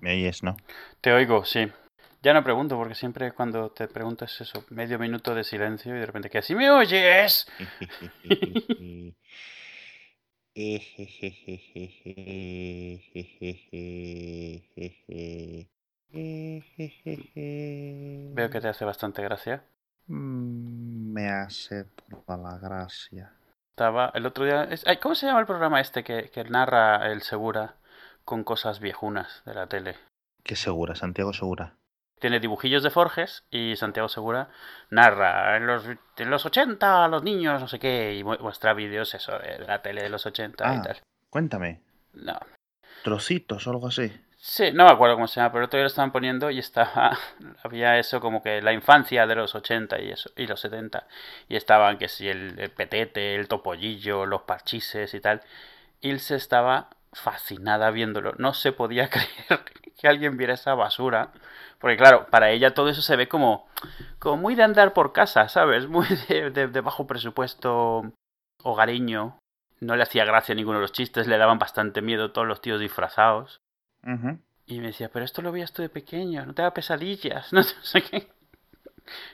¿Me oyes, no? Te oigo, sí. Ya no pregunto, porque siempre cuando te preguntas eso, medio minuto de silencio y de repente que así me oyes. Veo que te hace bastante gracia. Mm, Me hace toda la gracia. Estaba el otro día. ¿Cómo se llama el programa este que, que narra el Segura con cosas viejunas de la tele? ¿Qué segura? Santiago Segura. Tiene dibujillos de Forges y Santiago Segura narra en los, en los 80 los niños, no sé qué, y mu- muestra vídeos eso de la tele de los 80 y Ah. tal. Cuéntame. No. Trocitos o algo así. Sí, no me acuerdo cómo se llama, pero otro día lo estaban poniendo y estaba. Había eso como que la infancia de los 80 y eso, y los 70. Y estaban que si el, el petete, el topollillo, los parchises y tal. Ilse estaba fascinada viéndolo. No se podía creer que alguien viera esa basura. Porque claro, para ella todo eso se ve como, como muy de andar por casa, ¿sabes? Muy de, de- de bajo presupuesto hogareño. No le hacía gracia ninguno de los chistes, le daban bastante miedo todos los tíos disfrazados. Y me decía, pero esto lo veías tú de pequeño, no te da pesadillas, no sé qué.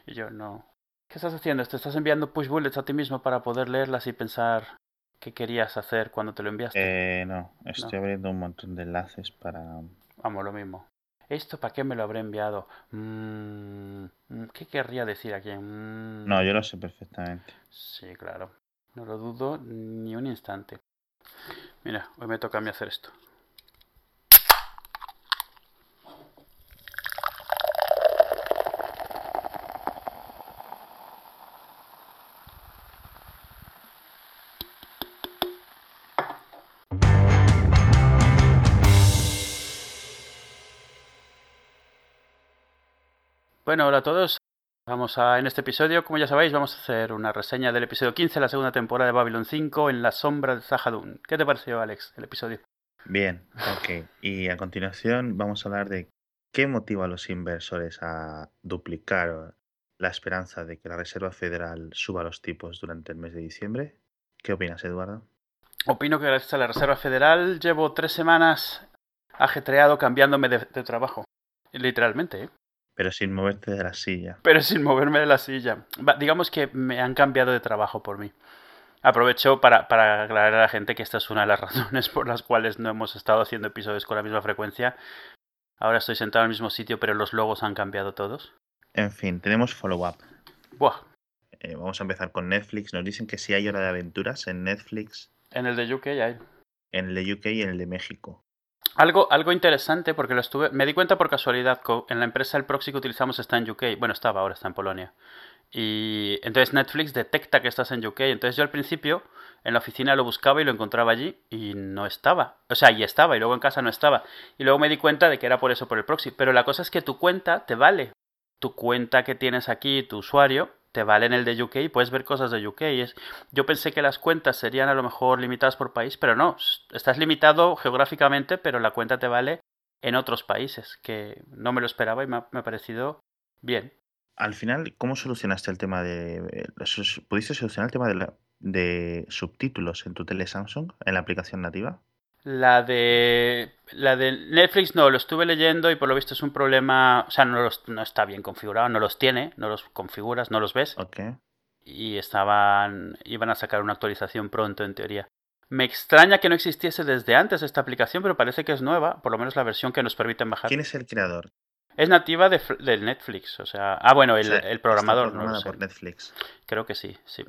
Y yo, no. ¿Qué estás haciendo? ¿Te estás enviando push bullets a ti mismo para poder leerlas y pensar qué querías hacer cuando te lo enviaste? Eh, no, estoy abriendo un montón de enlaces para... Vamos, lo mismo. ¿Esto para qué me lo habré enviado? Mm, mm, ¿Qué querría decir aquí? Mm, No, yo lo sé perfectamente. Sí, claro. No lo dudo ni un instante. Mira, hoy me toca a mí hacer esto. Bueno, hola a todos. Vamos a, en este episodio, como ya sabéis, vamos a hacer una reseña del episodio 15 de la segunda temporada de Babylon 5 en la sombra de Zahadun. ¿Qué te pareció, Alex, el episodio? Bien, ok. Y a continuación vamos a hablar de qué motiva a los inversores a duplicar la esperanza de que la Reserva Federal suba los tipos durante el mes de diciembre. ¿Qué opinas, Eduardo? Opino que gracias a la Reserva Federal llevo tres semanas ajetreado cambiándome de, de trabajo. Literalmente, ¿eh? Pero sin moverte de la silla. pero sin moverme de la silla. Va, digamos que me han cambiado de trabajo por mí. Aprovecho para, para aclarar a la gente que esta es una de las razones por las cuales no hemos estado haciendo episodios con la misma frecuencia. Ahora estoy sentado en el mismo sitio, pero los logos han cambiado todos. En fin, tenemos follow-up. Buah, Eh, vamos a empezar con Netflix. Nos dicen que sí hay hora de aventuras en Netflix, en el de UK hay. en el de UK y en el de México. Algo, algo interesante, porque lo estuve. Me di cuenta por casualidad. En la empresa el proxy que utilizamos está en UK. Bueno, estaba, ahora está en Polonia. Y entonces Netflix detecta que estás en UK. Entonces yo al principio en la oficina lo buscaba y lo encontraba allí y no estaba. O sea, y estaba, y luego en casa no estaba. Y luego me di cuenta de que era por eso, por el proxy. Pero la cosa es que tu cuenta te vale. Tu cuenta que tienes aquí, tu usuario, te vale en el de UK y puedes ver cosas de UK. Es, yo pensé que las cuentas serían a lo mejor limitadas por país, pero no. Estás limitado geográficamente, pero la cuenta te vale en otros países, que no me lo esperaba y me ha, me ha parecido bien. Al final, ¿cómo solucionaste el tema de... eh, ¿Pudiste solucionar el tema de, de subtítulos en tu tele Samsung, en la aplicación nativa? La de la de Netflix no, lo estuve leyendo y por lo visto es un problema, o sea, no, los- no está bien configurado, no los tiene, no los configuras, no los ves Ok. y estaban iban a sacar una actualización pronto en teoría. Me extraña que no existiese desde antes esta aplicación, pero parece que es nueva, por lo menos la versión que nos permiten bajar. ¿Quién es el creador? Es nativa de, Netflix, o sea, ah bueno, el, O sea, el programador, está no lo programada sé. por Netflix. Creo que sí, sí.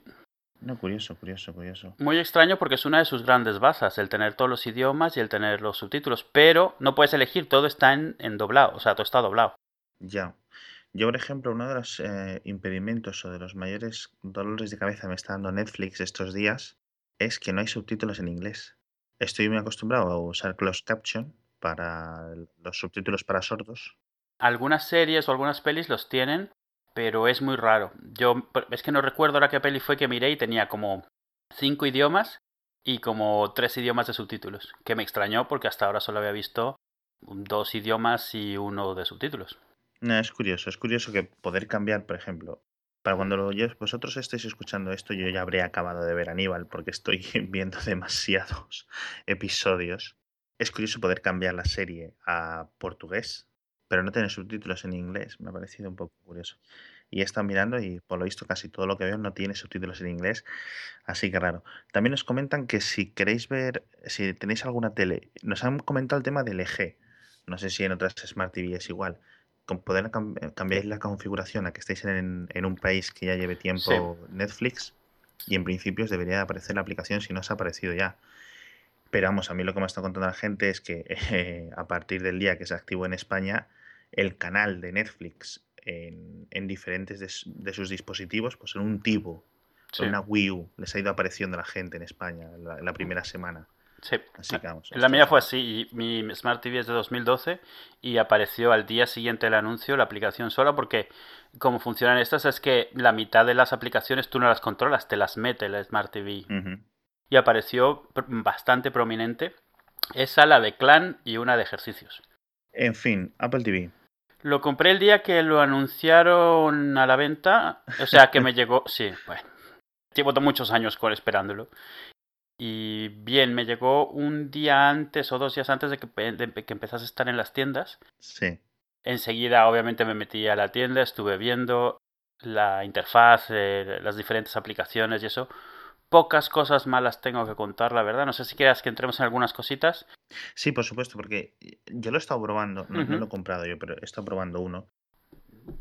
No, curioso, curioso, curioso. Muy extraño porque es una de sus grandes bazas, el tener todos los idiomas y el tener los subtítulos, pero no puedes elegir, todo está en, en doblado, o sea, todo está doblado. Ya. Yo, por ejemplo, uno de los eh, impedimentos o de los mayores dolores de cabeza que me está dando Netflix estos días es que no hay subtítulos en inglés. Estoy muy acostumbrado a usar closed caption para los subtítulos para sordos. Algunas series o algunas pelis los tienen, pero es muy raro. Yo es que no recuerdo ahora qué peli fue que miré y tenía como cinco idiomas y como tres idiomas de subtítulos, que me extrañó porque hasta ahora solo había visto dos idiomas y uno de subtítulos. No, es curioso, es curioso que poder cambiar, por ejemplo, para cuando lo- vosotros estéis escuchando esto, yo ya habré acabado de ver Aníbal porque estoy viendo demasiados episodios. Es curioso poder cambiar la serie a portugués, pero no tener subtítulos en inglés. Me ha parecido un poco curioso. Y he estado mirando y por lo visto casi todo lo que veo no tiene subtítulos en inglés, así que raro. También nos comentan que si queréis ver, si tenéis alguna tele, nos han comentado el tema del eje. No sé si en otras Smart TV es igual. Con poder cambiar la configuración a que estéis en, un país que ya lleve tiempo Netflix y en principio os debería aparecer la aplicación si no os ha aparecido ya. Pero vamos, a mí lo que me está contando la gente es que eh, a partir del día que se activó en España, el canal de Netflix en, diferentes de, sus dispositivos, pues en un Tivo, en una Wii U, les ha ido apareciendo la gente en España en la, primera semana. Sí, así que vamos, la mía fue así, mi Smart TV es de 2012 y apareció al día siguiente el anuncio, la aplicación sola, porque como funcionan estas es que la mitad de las aplicaciones tú no las controlas, te las mete la Smart TV. Y apareció bastante prominente esa, la de clan y una de ejercicios. En fin, Apple TV. Lo compré el día que lo anunciaron a la venta. O sea, que me llegó. Sí, bueno. Llevo muchos años esperándolo. Y bien, me llegó un día antes o dos días antes de que, que empezase a estar en las tiendas. Sí. Enseguida, obviamente, me metí a la tienda, estuve viendo la interfaz, eh, las diferentes aplicaciones y eso pocas cosas malas tengo que contar, la verdad. No sé si quieras que entremos en algunas cositas. Sí, por supuesto, porque yo lo he estado probando, no, lo he comprado yo, pero he estado probando uno.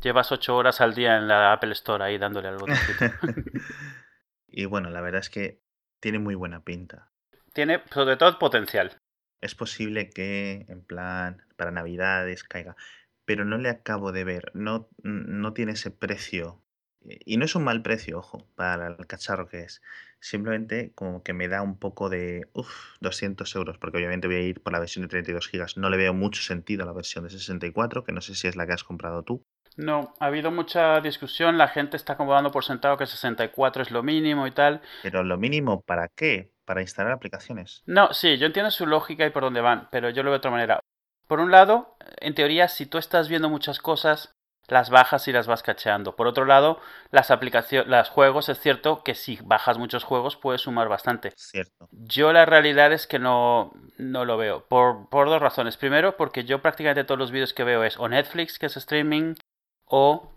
Llevas ocho horas al día en la Apple Store ahí dándole algo. y bueno, la verdad es que tiene muy buena pinta. Tiene sobre todo potencial. Es posible que en plan para Navidades caiga, pero no le acabo de ver, no, no tiene ese precio y no es un mal precio, ojo, para el cacharro que es. Simplemente como que me da un poco de, uff, 200 euros, porque obviamente voy a ir por la versión de 32 gigas. No le veo mucho sentido a la versión de 64, que no sé si es la que has comprado tú. No, ha habido mucha discusión, la gente está acomodando por sentado que 64 es lo mínimo y tal. Pero lo mínimo, ¿para qué? Para instalar aplicaciones. No, sí, yo entiendo su lógica y por dónde van, pero yo lo veo de otra manera. Por un lado, en teoría, si tú estás viendo muchas cosas, las bajas y las vas cacheando. Por otro lado, las aplicaciones, los juegos, es cierto que si bajas muchos juegos puedes sumar bastante. Cierto. Yo la realidad es que no, no lo veo. Por, por dos razones. Primero, porque yo prácticamente todos los vídeos que veo es o Netflix, que es streaming, o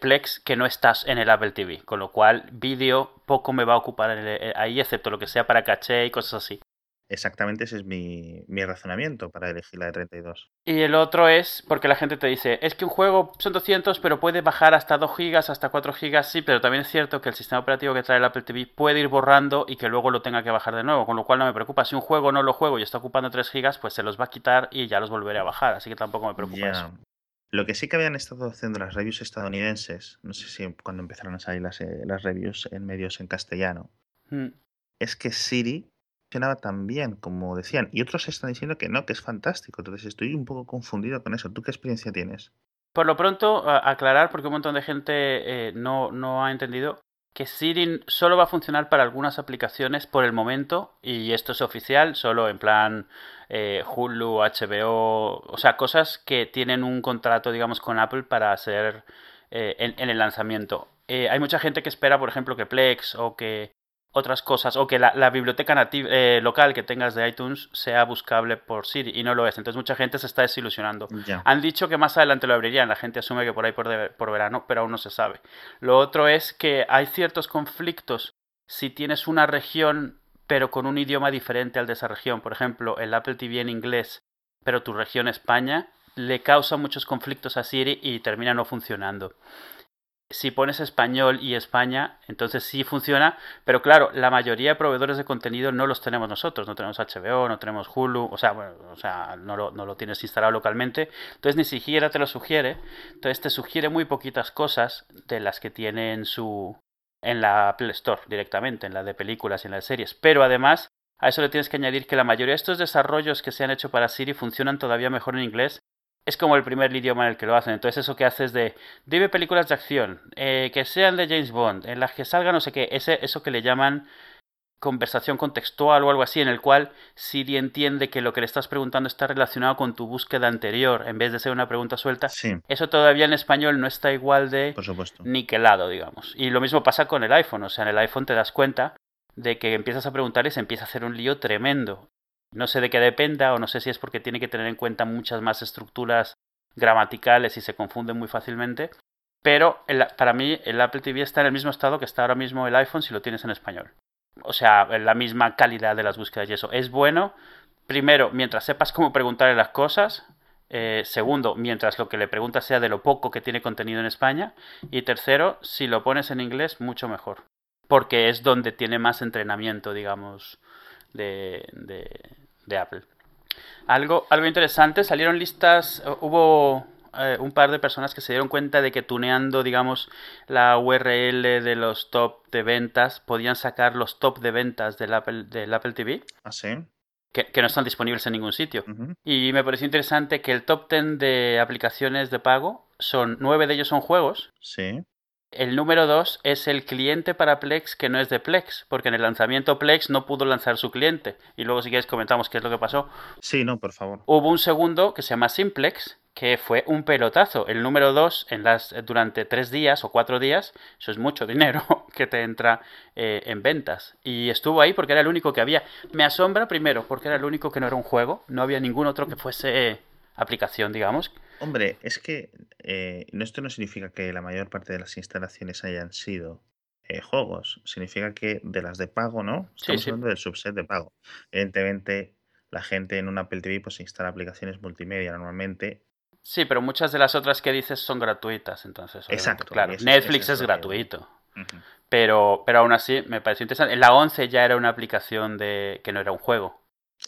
Plex, que no estás en el Apple TV. Con lo cual, vídeo poco me va a ocupar ahí, excepto lo que sea para caché y cosas así. Exactamente ese es mi, razonamiento para elegir la de 32. Y el otro es porque la gente te dice, es que un juego son 200, pero puede bajar hasta 2 gigas, hasta 4 gigas, sí, pero también es cierto que el sistema operativo que trae el Apple TV puede ir borrando y que luego lo tenga que bajar de nuevo, con lo cual no me preocupa. Si un juego no lo juego y está ocupando 3 gigas, pues se los va a quitar y ya los volveré a bajar, así que tampoco me preocupa eso. Lo que sí que habían estado haciendo las reviews estadounidenses, no sé si cuando empezaron a salir las, eh, las reviews en medios en castellano, mm. es que Siri funcionaba tan bien como decían. Y otros están diciendo que no, que es fantástico. Entonces estoy un poco confundido con eso. ¿Tú qué experiencia tienes? Por lo pronto, aclarar, porque un montón de gente eh, no, no ha entendido, que Siri solo va a funcionar para algunas aplicaciones por el momento, y esto es oficial, solo en plan eh, Hulu, HBO, o sea, cosas que tienen un contrato, digamos, con Apple para hacer eh, en, el lanzamiento. hay mucha gente que espera, por ejemplo, que Plex o que otras cosas o que la, biblioteca nativa, eh, local que tengas de iTunes sea buscable por Siri y no lo es. Entonces mucha gente se está desilusionando. Han dicho que más adelante lo abrirían, la gente asume que por ahí por, por verano, pero aún no se sabe. Lo otro es que hay ciertos conflictos si tienes una región pero con un idioma diferente al de esa región. Por ejemplo, el Apple TV en inglés, pero tu región España, le causa muchos conflictos a Siri y termina no funcionando si pones español y España, entonces sí funciona, pero claro, la mayoría de proveedores de contenido no los tenemos nosotros, no tenemos HBO, no tenemos Hulu, o sea, o sea no, lo, no lo tienes instalado localmente, entonces ni siquiera te lo sugiere, entonces te sugiere muy poquitas cosas de las que tiene en su en la Apple Store directamente, en la de películas y en las series, pero además a eso le tienes que añadir que la mayoría de estos desarrollos que se han hecho para Siri funcionan todavía mejor en inglés es como el primer idioma en el que lo hacen. Entonces eso que haces de, dime películas de acción, eh, que sean de James Bond, en las que salga no sé qué, ese, eso que le llaman conversación contextual o algo así, en el cual Siri entiende que lo que le estás preguntando está relacionado con tu búsqueda anterior, en vez de ser una pregunta suelta. Eso todavía en español no está igual de Por supuesto. niquelado, digamos. Y lo mismo pasa con el iPhone, o sea, en el iPhone te das cuenta de que empiezas a preguntar y se empieza a hacer un lío tremendo No sé de qué dependa o no sé si es porque tiene que tener en cuenta muchas más estructuras gramaticales y se confunde muy fácilmente. Pero para mí el Apple TV está en el mismo estado que está ahora mismo el iPhone si lo tienes en español. O sea, en la misma calidad de las búsquedas y eso. Es bueno, primero, mientras sepas cómo preguntarle las cosas. Eh, segundo, mientras lo que le preguntas sea de lo poco que tiene contenido en España. Y tercero, si lo pones en inglés, mucho mejor. Porque es donde tiene más entrenamiento, digamos, de, de Apple. Algo, algo interesante, salieron listas, hubo eh, un par de personas que se dieron cuenta de que tuneando, digamos, la URL de los top de ventas, podían sacar los top de ventas del Apple, del Apple TV. ¿Ah, sí? Que, no están disponibles en ningún sitio. Y me pareció interesante que el top 10 de aplicaciones de pago son, nueve de ellos son juegos. Sí. El número 2 es el cliente para Plex que no es de Plex, porque en el lanzamiento Plex no pudo lanzar su cliente. Y luego si quieres comentamos qué es lo que pasó. Sí, no, por favor. Hubo un segundo que se llama Simplex, que fue un pelotazo. El número 2 en las, durante tres días o cuatro días, eso es mucho dinero que te entra eh, en ventas. Y estuvo ahí porque era el único que había. Me asombra primero porque era el único que no era un juego, no había ningún otro que fuese aplicación, digamos. Hombre, es que eh, esto no significa que la mayor parte de las instalaciones hayan sido eh, juegos. Significa que de las de pago, ¿no? Estamos hablando del subset de pago. Evidentemente, la gente en un Apple TV pues instala aplicaciones multimedia normalmente. Sí, pero muchas de las otras que dices son gratuitas, entonces. Exacto. Claro, Netflix es, gratuito. pero, pero aún así me pareció interesante. La 11 ya era una aplicación de que no era un juego.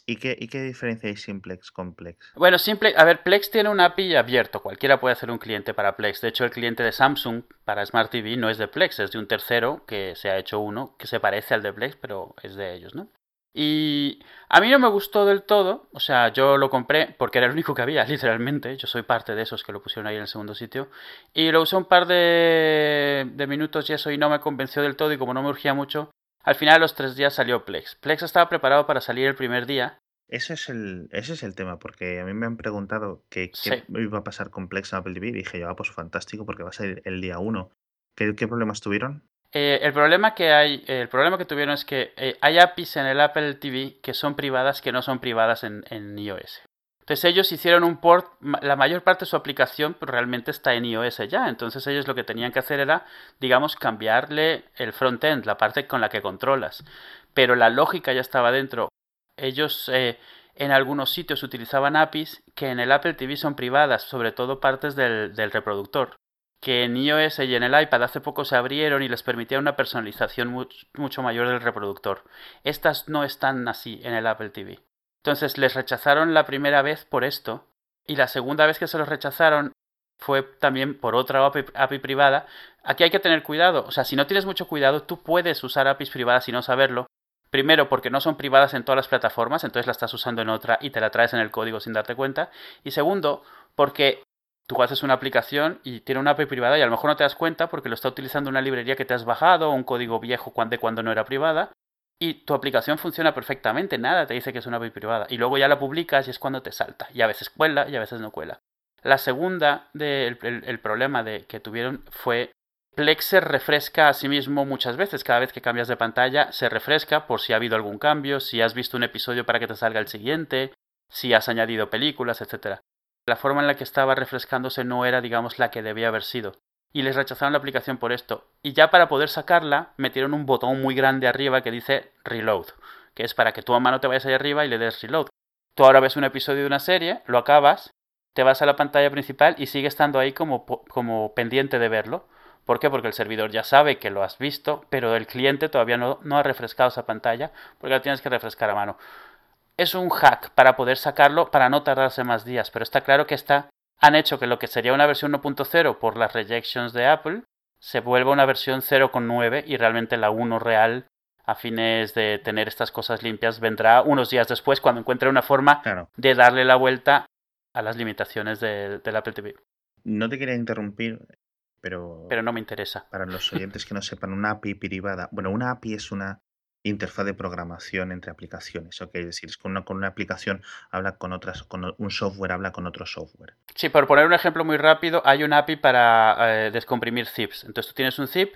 ¿Y qué, ¿Y qué diferencia hay Simplex con Plex? Bueno, Simplex, a ver, Plex tiene un API abierto, cualquiera puede hacer un cliente para Plex. De hecho, el cliente de Samsung para Smart TV no es de Plex, es de un tercero que se ha hecho uno que se parece al de Plex, pero es de ellos, ¿no? Y a mí no me gustó del todo, o sea, yo lo compré porque era el único que había, literalmente, yo soy parte de esos que lo pusieron ahí en el segundo sitio, y lo usé un par de, de minutos y eso y no me convenció del todo y como no me urgía mucho, al final, a los tres días salió Plex. Plex estaba preparado para salir el primer día. Ese es el, ese es el tema, porque a mí me han preguntado qué iba a pasar con Plex en Apple TV y dije yo, ah, pues fantástico, porque va a salir el día uno. ¿Qué, problemas tuvieron? Eh, el problema que hay, el problema que tuvieron es que eh, hay APIs en el Apple TV que son privadas que no son privadas en, en iOS. Entonces ellos hicieron un port, la mayor parte de su aplicación realmente está en iOS ya, entonces ellos lo que tenían que hacer era, digamos, cambiarle el frontend, la parte con la que controlas. Pero la lógica ya estaba dentro. Ellos eh, en algunos sitios utilizaban APIs que en el Apple TV son privadas, sobre todo partes del, reproductor que en iOS y en el iPad hace poco se abrieron y les permitía una personalización mucho mayor del reproductor. Estas no están así en el Apple TV. Entonces les rechazaron la primera vez por esto y la segunda vez que se los rechazaron fue también por otra API, privada. Aquí hay que tener cuidado, o sea, si no tienes mucho cuidado, tú puedes usar APIs privadas y no saberlo. Primero, porque no son privadas en todas las plataformas, entonces la estás usando en otra y te la traes en el código sin darte cuenta. Y segundo, porque tú haces una aplicación y tiene una API privada y a lo mejor no te das cuenta porque lo está utilizando una librería que te has bajado un código viejo de cuando no era privada y tu aplicación funciona perfectamente, nada te dice que es una API privada. Y luego ya la publicas y es cuando te salta. Y a veces cuela y a veces no cuela. La segunda del el, problema de, que tuvieron fue Plex se refresca a sí mismo muchas veces. Cada vez que cambias de pantalla se refresca por si ha habido algún cambio, si has visto un episodio para que te salga el siguiente, si has añadido películas, etc. La forma en la que estaba refrescándose no era, digamos, la que debía haber sido y les rechazaron la aplicación por esto. Y ya para poder sacarla, metieron un botón muy grande arriba que dice Reload, que es para que a mano te vayas ahí arriba y le des Reload. Tú ahora ves un episodio de una serie, lo acabas, te vas a la pantalla principal y sigue estando ahí como, como pendiente de verlo. ¿Por qué? Porque el servidor ya sabe que lo has visto, pero el cliente todavía no, no ha refrescado esa pantalla, porque la tienes que refrescar a mano. Es un hack para poder sacarlo para no tardarse más días, pero está claro que está han hecho que lo que sería una versión 1.0 por las rejections de Apple se vuelva una versión 0.9 y realmente la 1 real a fines de tener estas cosas limpias vendrá unos días después cuando encuentre una forma de darle la vuelta a las limitaciones del Apple TV. No te quería interrumpir, pero... Pero no me interesa. Para los oyentes que no sepan, una API privada... Bueno, una API es una interfaz de programación entre aplicaciones. ¿ok? Es decir, con una, con una aplicación habla con otras, con un software habla con otro software. Sí, por poner un ejemplo muy rápido, hay una API para eh, descomprimir zips. Entonces tú tienes un zip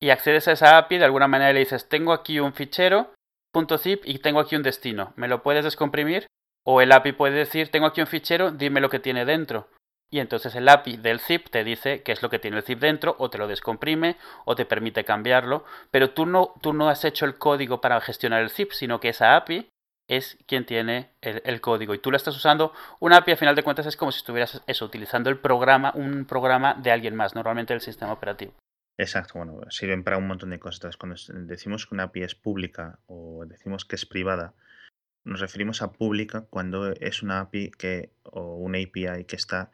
y accedes a esa API, de alguna manera le dices, tengo aquí un fichero .zip y tengo aquí un destino. ¿Me lo puedes descomprimir? O el API puede decir, tengo aquí un fichero, dime lo que tiene dentro. Y entonces el API del zip te dice qué es lo que tiene el zip dentro, o te lo descomprime, o te permite cambiarlo. Pero tú no, tú no has hecho el código para gestionar el zip, sino que esa API es quien tiene el, código. Y tú la estás usando. Una API, a final de cuentas, es como si estuvieras eso, utilizando el programa, un programa de alguien más, normalmente el sistema operativo. Exacto, bueno, sirven para un montón de cosas. Cuando decimos que una API es pública o decimos que es privada, nos referimos a pública cuando es una API que, o una API que está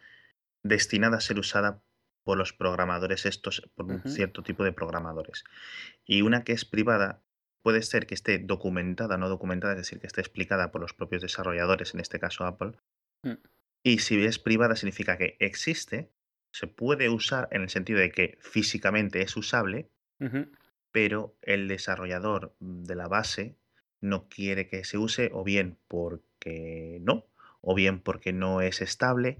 destinada a ser usada por los programadores estos, por un cierto tipo de programadores. Y una que es privada puede ser que esté documentada, no documentada, es decir, que esté explicada por los propios desarrolladores, en este caso Apple. Mm. Y si es privada significa que existe, se puede usar en el sentido de que físicamente es usable, pero el desarrollador de la base no quiere que se use o bien porque no, o bien porque no es estable,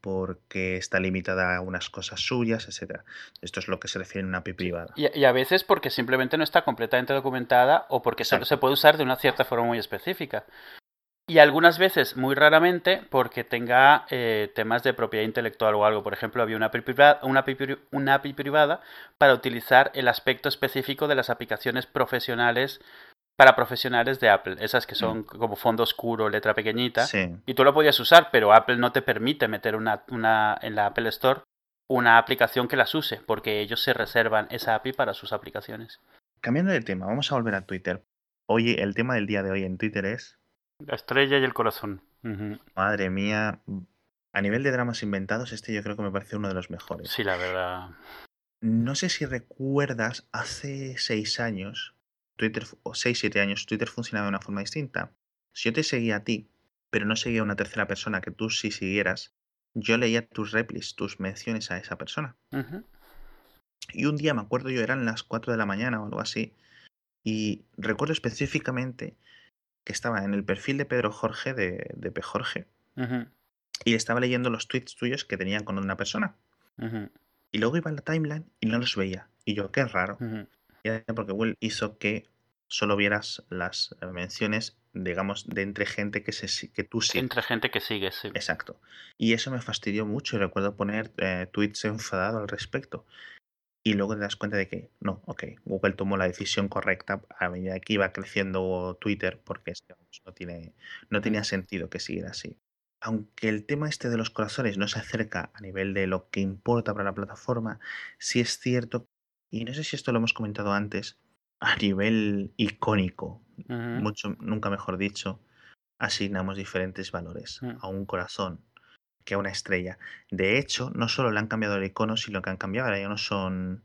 porque está limitada a unas cosas suyas, etc. Esto es lo que se refiere a una API privada. Y, a veces porque simplemente no está completamente documentada o porque solo se puede usar de una cierta forma muy específica. Y algunas veces, muy raramente, porque tenga eh, temas de propiedad intelectual o algo. Por ejemplo, había una API, privada, una, una API privada para utilizar el aspecto específico de las aplicaciones profesionales para profesionales de Apple, esas que son mm. como fondo oscuro, letra pequeñita, y tú lo podías usar, pero Apple no te permite meter una, una, en la Apple Store una aplicación que las use, porque ellos se reservan esa API para sus aplicaciones. Cambiando de tema, vamos a volver a Twitter. Hoy, el tema del día de hoy en Twitter es... La estrella y el corazón. Madre mía, a nivel de dramas inventados, este yo creo que me parece uno de los mejores. Sí, la verdad. No sé si recuerdas, hace seis años Twitter, o 6, 7 años, Twitter funcionaba de una forma distinta. Si yo te seguía a ti, pero no seguía a una tercera persona que tú sí siguieras, yo leía tus replis, tus menciones a esa persona. Y un día me acuerdo yo, eran las 4 de la mañana o algo así, y recuerdo específicamente que estaba en el perfil de Pedro Jorge, de, de P. Jorge, y estaba leyendo los tweets tuyos que tenían con una persona. Y luego iba a la timeline y no los veía. Y yo, qué raro porque Google hizo que solo vieras las eh, menciones, digamos, de entre gente que, se, que tú sigues. Entre gente que sigues, sí. Exacto. Y eso me fastidió mucho y recuerdo poner eh, tweets enfadados al respecto. Y luego te das cuenta de que no, ok, Google tomó la decisión correcta a medida que iba creciendo Twitter, porque no, tiene, no tenía sentido que siguiera así. Aunque el tema este de los corazones no se acerca a nivel de lo que importa para la plataforma, sí es cierto y no sé si esto lo hemos comentado antes, a nivel icónico, mucho, nunca mejor dicho, asignamos diferentes valores mm. a un corazón que a una estrella. De hecho, no solo le han cambiado el icono, sino que han cambiado, ahora ya no son,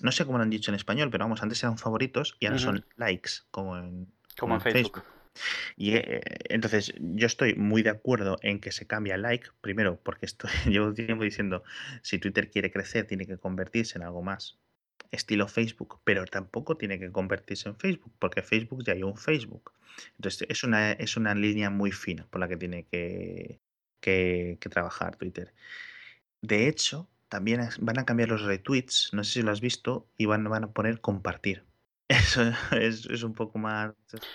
no sé cómo lo han dicho en español, pero vamos, antes eran favoritos y ahora son likes, como en, como en Facebook. Y eh, entonces yo estoy muy de acuerdo en que se cambie a like, primero porque estoy, llevo tiempo diciendo, si Twitter quiere crecer, tiene que convertirse en algo más estilo Facebook, pero tampoco tiene que convertirse en Facebook, porque Facebook ya hay un Facebook. Entonces es una, es una línea muy fina por la que tiene que, que, trabajar Twitter. De hecho, también van a cambiar los retweets, no sé si lo has visto, y van, van a poner compartir. Eso es, un poco más...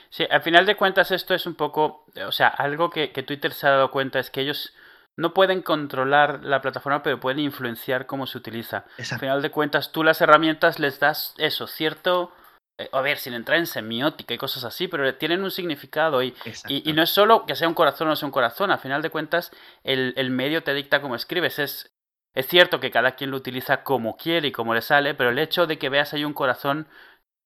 Sí, al final de cuentas esto es un poco, o sea, algo que Twitter se ha dado cuenta es que ellos no pueden controlar la plataforma, pero pueden influenciar cómo se utiliza. Al final de cuentas, tú las herramientas les das eso, cierto... Eh, a ver, sin entrar en semiótica y cosas así, pero tienen un significado y, y, no es solo que sea un corazón o no sea un corazón, al final de cuentas el, el medio te dicta cómo escribes. Es, es cierto que cada quien lo utiliza como quiere y como le sale, pero el hecho de que veas ahí un corazón,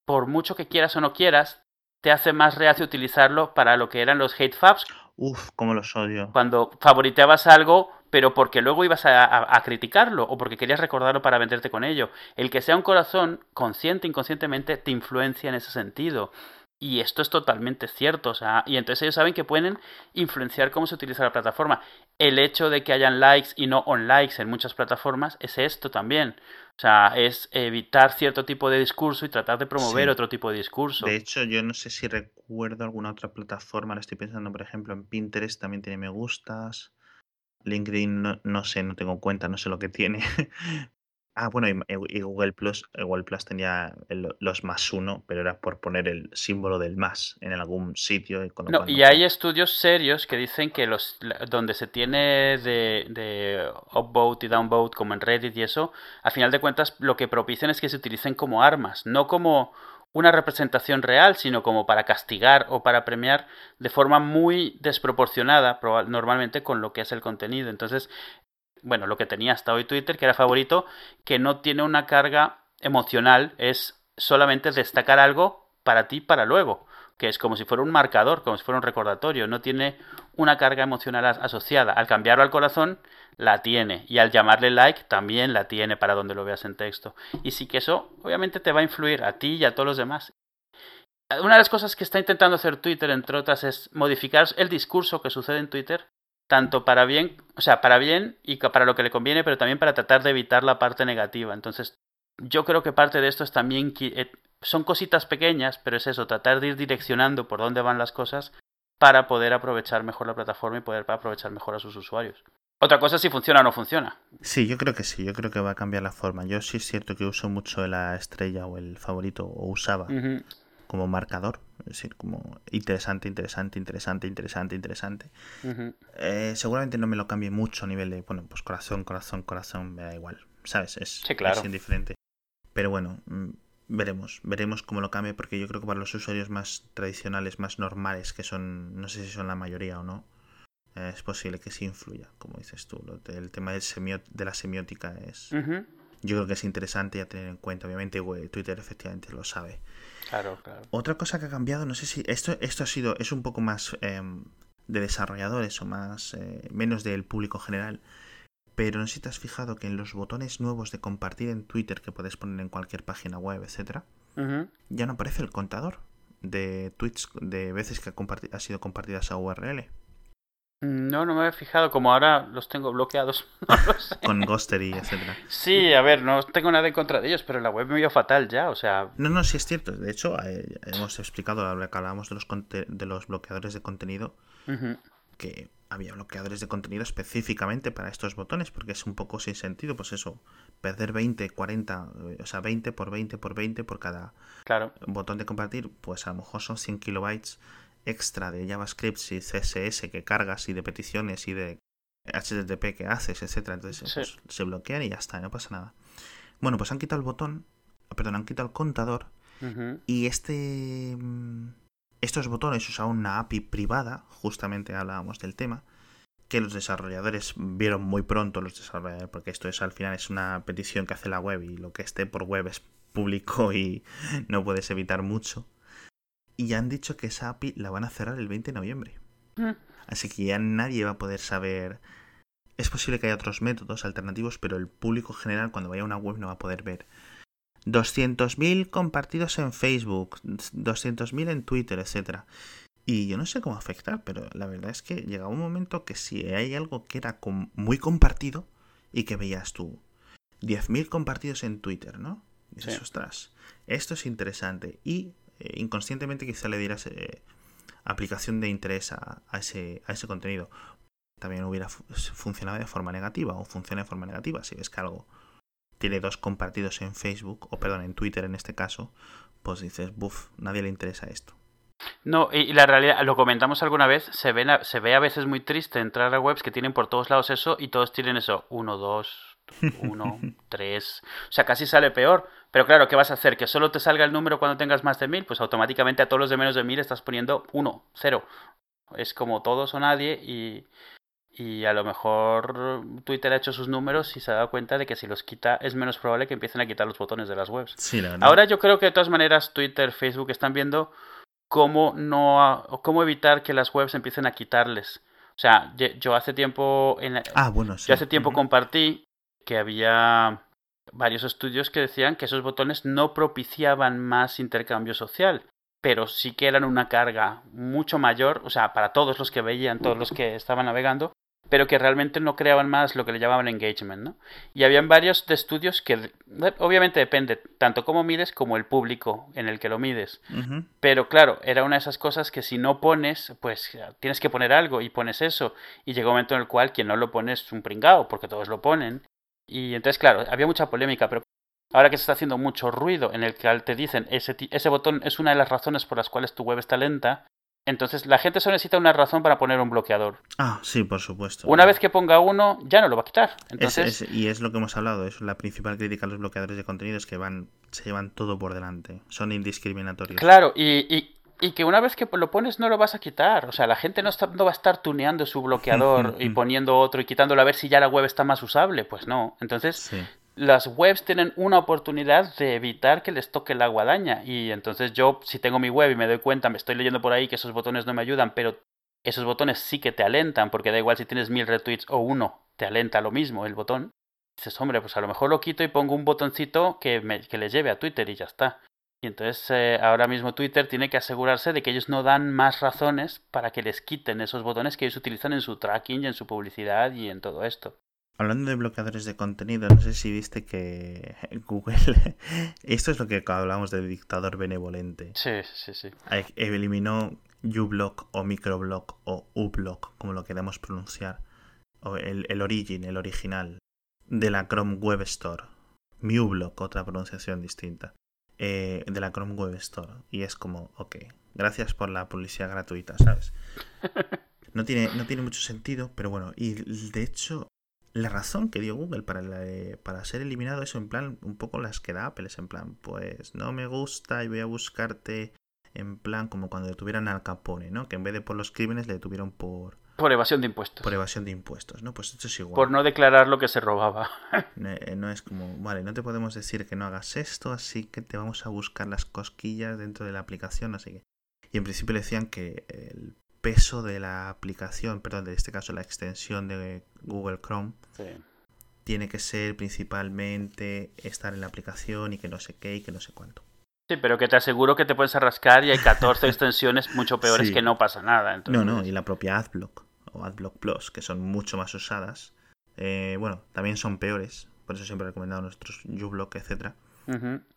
por mucho que quieras o no quieras, te hace más reacio utilizarlo para lo que eran los hate fabs Uf, cómo los odio. Cuando favoriteabas algo, pero porque luego ibas a, criticarlo o porque querías recordarlo para venderte con ello. El que sea un corazón, consciente, inconscientemente, te influencia en ese sentido. Y esto es totalmente cierto, o sea, y entonces ellos saben que pueden influenciar cómo se utiliza la plataforma. El hecho de que hayan likes y no on likes en muchas plataformas es esto también. O sea, es evitar cierto tipo de discurso y tratar de promover otro tipo de discurso. De hecho, yo no sé si recuerdo alguna otra plataforma, la estoy pensando, por ejemplo, en Pinterest también tiene me gustas. LinkedIn no, no sé, no tengo cuenta, no sé lo que tiene. Ah, bueno, y, Google Plus, Google Plus tenía los más uno, pero era por poner el símbolo del más en algún sitio. no, y hay estudios serios que dicen que los donde se tiene de, de upvote y downvote, como en Reddit y eso, a final de cuentas lo que propician es que se utilicen como armas, no como una representación real, sino como para castigar o para premiar de forma muy desproporcionada, normalmente con lo que es el contenido. Entonces, bueno, lo que tenía hasta hoy Twitter, que era favorito, que no tiene una carga emocional, es solamente destacar algo para ti para luego, que es como si fuera un marcador, como si fuera un recordatorio, no tiene una carga emocional asociada. Al cambiarlo al corazón, la tiene, y al llamarle like, también la tiene para donde lo veas en texto. Y sí que eso, obviamente, te va a influir a ti y a todos los demás. Una de las cosas que está intentando hacer Twitter, entre otras, es modificar el discurso que sucede en Twitter tanto para bien, o sea, para bien y para lo que le conviene, pero también para tratar de evitar la parte negativa. Entonces, yo creo que parte de esto es también que eh, son cositas pequeñas, pero es eso, tratar de ir direccionando por dónde van las cosas para poder aprovechar mejor la plataforma y poder aprovechar mejor a sus usuarios. Otra cosa es si funciona o no funciona. Sí, yo creo que sí, yo creo que va a cambiar la forma. Yo sí es cierto que uso mucho la estrella o el favorito, o usaba como marcador, es decir, como interesante, interesante, interesante, interesante, interesante. Eh, seguramente no me lo cambie mucho a nivel de, bueno, pues corazón, corazón, corazón, me da igual, ¿sabes? Es, indiferente. Pero bueno, mm, veremos, veremos cómo lo cambie, porque yo creo que para los usuarios más tradicionales, más normales, que son, no sé si son la mayoría o no, es posible que sí influya, como dices tú. El tema del de la semiótica es... Yo creo que es interesante a tener en cuenta. Obviamente Twitter efectivamente lo sabe. Claro, claro. Otra cosa que ha cambiado, no sé si esto, esto ha sido, es un poco más em, de desarrolladores o más, eh, menos del público general, pero no sé si te has fijado que en los botones nuevos de compartir en Twitter que puedes poner en cualquier página web, etcétera, ya no aparece el contador de tweets de veces que ha, ha sido compartida esa URL. No, no me he fijado, como ahora los tengo bloqueados. Con Ghostery, etcétera. Sí, a ver, no tengo nada en contra de ellos, pero la web me vio fatal ya, o sea... No, no, sí es cierto. De hecho, eh, hemos explicado, hablábamos de los, de los bloqueadores de contenido, que había bloqueadores de contenido específicamente para estos botones, porque es un poco sin sentido, pues eso, perder 20, 40, eh, o sea, 20 por 20 por 20 por cada claro. botón de compartir, pues a lo mejor son 100 kilobytes extra de JavaScript y CSS que cargas y de peticiones y de HTTP que haces, etcétera, entonces pues, se bloquean y ya está, no pasa nada. Bueno, pues han quitado el botón, perdón, han quitado el contador y este mm, estos botones usaban una API privada, justamente hablábamos del tema, que los desarrolladores vieron muy pronto los desarrolladores, porque esto es al final es una petición que hace la web y lo que esté por web es público y no puedes evitar mucho. Y ya han dicho que esa API la van a cerrar el 20 de noviembre. Mm. Así que ya nadie va a poder saber. Es posible que haya otros métodos alternativos, pero el público general cuando vaya a una web no va a poder ver 200.000 compartidos en Facebook, 200.000 en Twitter, etc. Y yo no sé cómo afectar, pero la verdad es que llegaba un momento que si hay algo que era muy compartido y que veías tú 10.000 compartidos en Twitter, ¿no? Y dices, ostras, esto es interesante. Y eh, inconscientemente quizá le dieras eh, aplicación de interés a, ese, a ese contenido. También hubiera funcionado de forma negativa o funciona de forma negativa. Si ves que algo tiene dos compartidos en Facebook, o perdón, en Twitter en este caso, pues dices, buf, nadie le interesa esto. No, y la realidad, lo comentamos alguna vez, se, ven se ve a veces muy triste entrar a webs que tienen por todos lados eso y todos tienen eso, uno, dos, uno, tres. O sea, casi sale peor. Pero claro, ¿qué vas a hacer? ¿Que solo te salga el número cuando tengas más de mil? Pues automáticamente a todos los de menos de mil estás poniendo uno, cero. Es como todos o nadie y, y a lo mejor Twitter ha hecho sus números y se ha dado cuenta de que si los quita es menos probable que empiecen a quitar los botones de las webs. Ahora yo creo que de todas maneras Twitter, Facebook están viendo cómo no cómo evitar que las webs empiecen a quitarles. O sea, yo hace tiempo en ah, bueno, yo hace tiempo compartí que había varios estudios que decían que esos botones no propiciaban más intercambio social, pero sí que eran una carga mucho mayor, o sea, para todos los que veían, todos los que estaban navegando, pero que realmente no creaban más lo que le llamaban engagement, ¿no? Y habían varios de estudios que obviamente depende tanto cómo mides como el público en el que lo mides. Pero claro, era una de esas cosas que si no pones, pues tienes que poner algo y pones eso. Y llega un momento en el cual quien no lo pone es un pringao, porque todos lo ponen Y entonces, claro, había mucha polémica, pero ahora que se está haciendo mucho ruido en el que te dicen ese, ese botón es una de las razones por las cuales tu web está lenta, entonces la gente solo necesita una razón para poner un bloqueador. Ah, sí, por supuesto. Una vez que ponga uno, ya no lo va a quitar. Entonces... y es lo que hemos hablado, es la principal crítica a los bloqueadores de contenidos que van, se llevan todo por delante, son indiscriminatorios. Claro, y, y, que una vez que lo pones no lo vas a quitar. O sea, la gente no, está, no va a estar tuneando su bloqueador y poniendo otro y quitándolo a ver si ya la web está más usable. Pues no. Entonces, las webs tienen una oportunidad de evitar que les toque la guadaña. Y entonces yo, si tengo mi web y me doy cuenta, me estoy leyendo por ahí que esos botones no me ayudan, pero esos botones sí que te alentan, porque da igual si tienes mil retweets o uno, te alenta lo mismo el botón. Dices, hombre, pues a lo mejor lo quito y pongo un botoncito que, me, que le lleve a Twitter y ya está. Y entonces eh, ahora mismo Twitter tiene que asegurarse de que ellos no dan más razones para que les quiten esos botones que ellos utilizan en su tracking y en su publicidad y en todo esto. Hablando de bloqueadores de contenido, no sé si viste que Google. Esto es lo que hablábamos del dictador benevolente. Sí, sí, sí. Eliminó uBlock o microblock o uBlock, como lo queramos pronunciar. O el, el origin, el original. De la Chrome Web Store. MuBlock, otra pronunciación distinta. Eh, de la Chrome Web Store. Y es como, ok, gracias por la publicidad gratuita, ¿sabes? No tiene, no tiene mucho sentido, pero bueno, y de hecho la razón que dio Google para, para ser eliminado es en plan un poco las que da Apple, es en plan, pues no me gusta y voy a buscarte en plan como cuando detuvieran al Capone, ¿no? Que en vez de por los crímenes le detuvieron por... Por evasión de impuestos. Por evasión de impuestos, ¿no? Pues esto es igual. Por no declarar lo que se robaba. Eh, no es como, vale, no te podemos decir que no hagas esto, así que te vamos a buscar las cosquillas dentro de la aplicación, así que... Y en principio le decían que el peso de la aplicación, perdón, de este caso la extensión de Google Chrome, tiene que ser principalmente estar en la aplicación y que no sé qué y que no sé cuánto. Sí, pero que te aseguro que te puedes arrascar y hay 14 extensiones mucho peores que no pasa nada. No, no, y la propia AdBlock o AdBlock Plus, que son mucho más usadas, eh, bueno, también son peores, por eso siempre he recomendado nuestros uBlock, etcétera.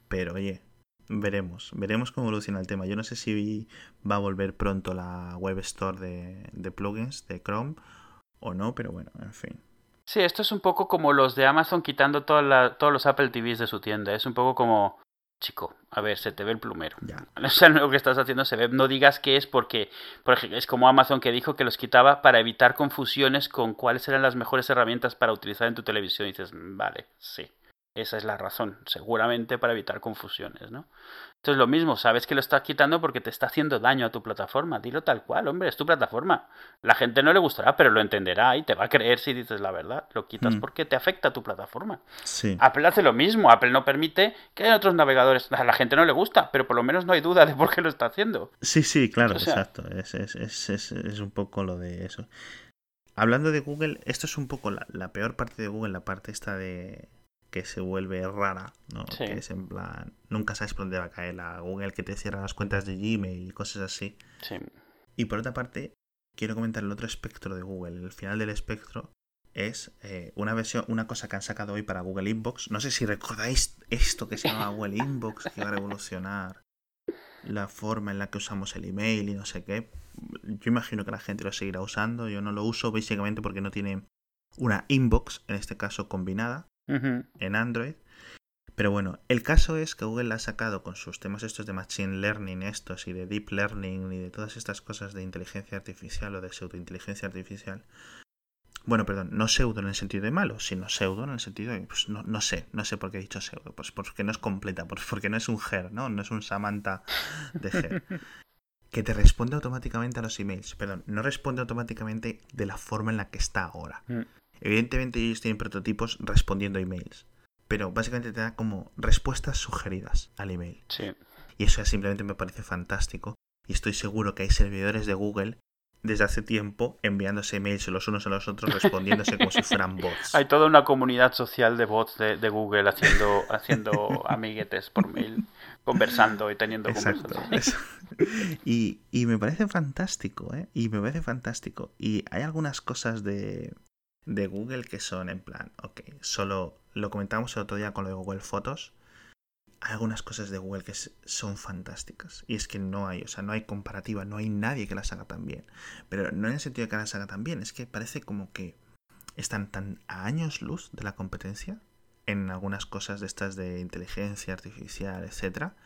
Pero oye, Veremos, veremos cómo evoluciona el tema. Yo no sé si va a volver pronto la web store de, plugins de Chrome o no, pero bueno, en fin. Sí, esto es un poco como los de Amazon quitando toda todos los Apple TVs de su tienda. Es un poco como, chico, a ver, se te ve el plumero. Ya. O sea, lo que estás haciendo se ve. No digas que es porque, por ejemplo, es como Amazon que dijo que los quitaba para evitar confusiones con cuáles eran las mejores herramientas para utilizar en tu televisión. Y dices, vale, sí. Esa es la razón, seguramente para evitar confusiones, ¿no? Entonces lo mismo, sabes que lo estás quitando porque te está haciendo daño a tu plataforma. Dilo tal cual, hombre, es tu plataforma. La gente no le gustará, pero lo entenderá y te va a creer si dices la verdad. Lo quitas mm. porque te afecta a tu plataforma. Sí. Apple hace lo mismo. Apple no permite que en otros navegadores. A la gente no le gusta, pero por lo menos no hay duda de por qué lo está haciendo. Sí, sí, claro, exacto. Es, es, es, es, un poco lo de eso. Hablando de Google, esto es un poco la peor parte de Google, la parte esta de que se vuelve rara, ¿no? Que es en plan, nunca sabes por dónde va a caer la Google que te cierra las cuentas de Gmail y cosas así. Sí. Y por otra parte, quiero comentar el otro espectro de Google. El final del espectro es eh, una versión, una cosa que han sacado hoy para Google Inbox. No sé si recordáis esto que se llama Google Inbox, que va a revolucionar la forma en la que usamos el email y no sé qué. Yo imagino que la gente lo seguirá usando. Yo no lo uso básicamente porque no tiene una inbox, en este caso combinada, en Android. Pero bueno, el caso es que Google ha sacado con sus temas estos de Machine Learning, estos y de Deep Learning y de todas estas cosas de inteligencia artificial o de pseudointeligencia artificial. Bueno, perdón, no pseudo en el sentido de malo, sino pseudo en el sentido de, pues no, no sé, no sé por qué he dicho pseudo, pues porque no es completa, pues porque no es un GER, ¿no? No es un Samantha de GER. que te responde automáticamente a los emails, perdón, no responde automáticamente de la forma en la que está ahora. Evidentemente ellos tienen prototipos respondiendo a emails, pero básicamente te da como respuestas sugeridas al email. Sí. Y eso simplemente me parece fantástico. Y estoy seguro que hay servidores de Google desde hace tiempo enviándose emails los unos a los otros, respondiéndose como si fueran bots. Hay toda una comunidad social de bots de, Google haciendo, haciendo amiguetes por mail, conversando y teniendo Exacto, Y, y me parece fantástico, ¿eh? Y me parece fantástico. Y hay algunas cosas de, de Google que son en plan, ok, solo lo comentamos el otro día con lo de Google Fotos. Hay algunas cosas de Google que son fantásticas. Y es que no hay, o sea, no hay comparativa, no hay nadie que las haga tan bien. Pero no en el sentido de que las haga tan bien, es que parece como que están tan a años luz de la competencia en algunas cosas de estas de inteligencia artificial, etcétera,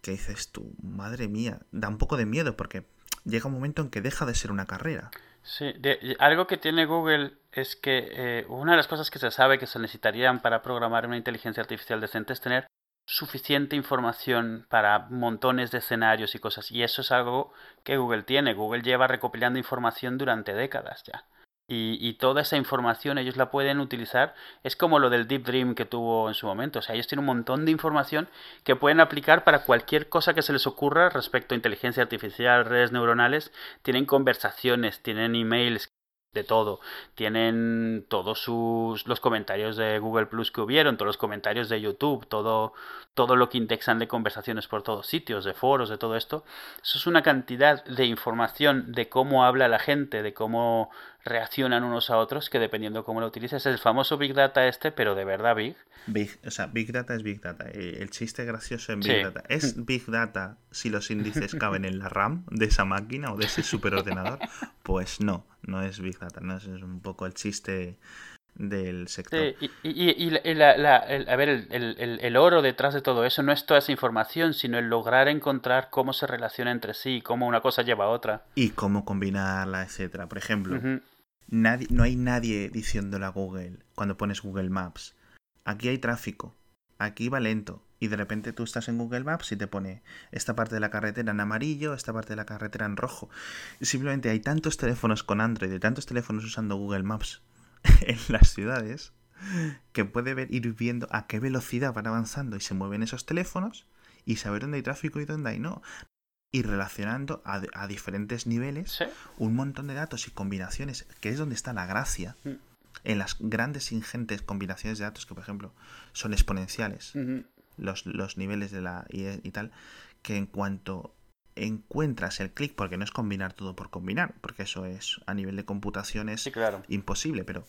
que dices tú, madre mía, da un poco de miedo porque llega un momento en que deja de ser una carrera. Sí, algo que tiene Google es que eh, una de las cosas que se sabe que se necesitarían para programar una inteligencia artificial decente es tener suficiente información para montones de escenarios y cosas. Y eso es algo que Google tiene. Google lleva recopilando información durante décadas ya. Y, toda esa información ellos la pueden utilizar. Es como lo del Deep Dream que tuvo en su momento. O sea, ellos tienen un montón de información que pueden aplicar para cualquier cosa que se les ocurra respecto a inteligencia artificial, redes neuronales. Tienen conversaciones, tienen emails de todo. Tienen todos sus los comentarios de Google Plus que hubieron, todos los comentarios de YouTube, todo, todo lo que indexan de conversaciones por todos sitios, de foros, de todo esto. Eso es una cantidad de información de cómo habla la gente, de cómo reaccionan unos a otros, que dependiendo de cómo lo utilices, es el famoso Big Data este, pero de verdad Big. Big, o sea, Big Data es Big Data. Eh, el chiste gracioso en Big Data. ¿Es Big Data si los índices caben en la RAM de esa máquina o de ese superordenador? Pues no, no es Big Data. ¿no? Es un poco el chiste del sector. Sí, y, la, el, a ver, el, el, oro detrás de todo eso no es toda esa información, sino el lograr encontrar cómo se relaciona entre sí, cómo una cosa lleva a otra. Y cómo combinarla, etcétera. Por ejemplo, no hay nadie diciéndole a Google, cuando pones Google Maps, aquí hay tráfico, aquí va lento, y de repente tú estás en Google Maps y te pone esta parte de la carretera en amarillo, esta parte de la carretera en rojo. Simplemente hay tantos teléfonos con Android y tantos teléfonos usando Google Maps en las ciudades que puede ver, ir viendo a qué velocidad van avanzando y se mueven esos teléfonos y saber dónde hay tráfico y dónde hay no. Y relacionando a, diferentes niveles un montón de datos y combinaciones, que es donde está la gracia. Mm. En las grandes ingentes combinaciones de datos que, por ejemplo, son exponenciales los, los niveles de la y, tal, que en cuanto encuentras el clic, porque no es combinar todo por combinar, porque eso es a nivel de computación es imposible, pero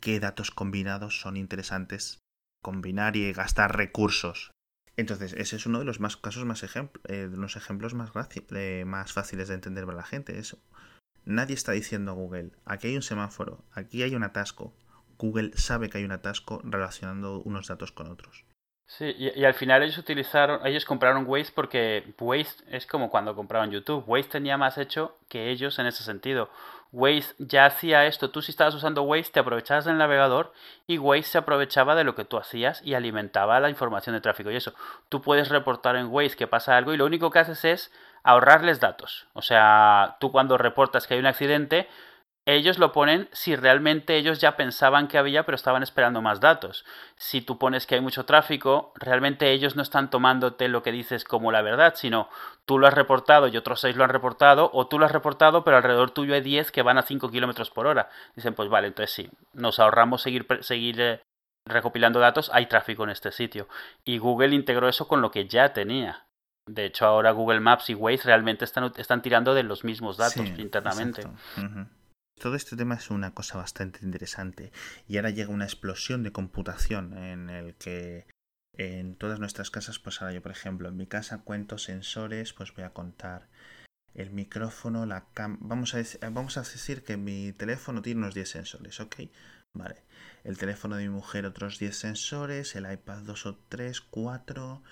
qué datos combinados son interesantes combinar y gastar recursos. Entonces, ese es uno de los más casos más ejemplos, eh, de los ejemplos más, más fáciles de entender para la gente. Es, nadie está diciendo a Google, aquí hay un semáforo, aquí hay un atasco. Google sabe que hay un atasco relacionando unos datos con otros. Sí, y, al final ellos utilizaron, ellos compraron Waze porque Waze es como cuando compraron YouTube. Waze tenía más hecho que ellos en ese sentido. Waze ya hacía esto. Tú si estabas usando Waze te aprovechabas del navegador y Waze se aprovechaba de lo que tú hacías y alimentaba la información de tráfico y eso. Tú puedes reportar en Waze que pasa algo y lo único que haces es ahorrarles datos. O sea, tú cuando reportas que hay un accidente, ellos lo ponen si realmente ellos ya pensaban que había, pero estaban esperando más datos. Si tú pones que hay mucho tráfico, realmente ellos no están tomándote lo que dices como la verdad, sino tú lo has reportado y otros seis lo han reportado, o tú lo has reportado, pero alrededor tuyo hay 10 que van a 5 kilómetros por hora. Dicen, pues vale, entonces sí, nos ahorramos seguir, seguir eh, recopilando datos, hay tráfico en este sitio. Y Google integró eso con lo que ya tenía. De hecho, ahora Google Maps y Waze realmente están, están tirando de los mismos datos internamente. Todo este tema es una cosa bastante interesante y ahora llega una explosión de computación en el que en todas nuestras casas, pues ahora yo por ejemplo en mi casa cuento sensores, pues voy a contar el micrófono, la cam... Vamos a, vamos a decir que mi teléfono tiene unos 10 sensores, ¿ok? Vale. El teléfono de mi mujer otros 10 sensores, el iPad 2 o 3, 4,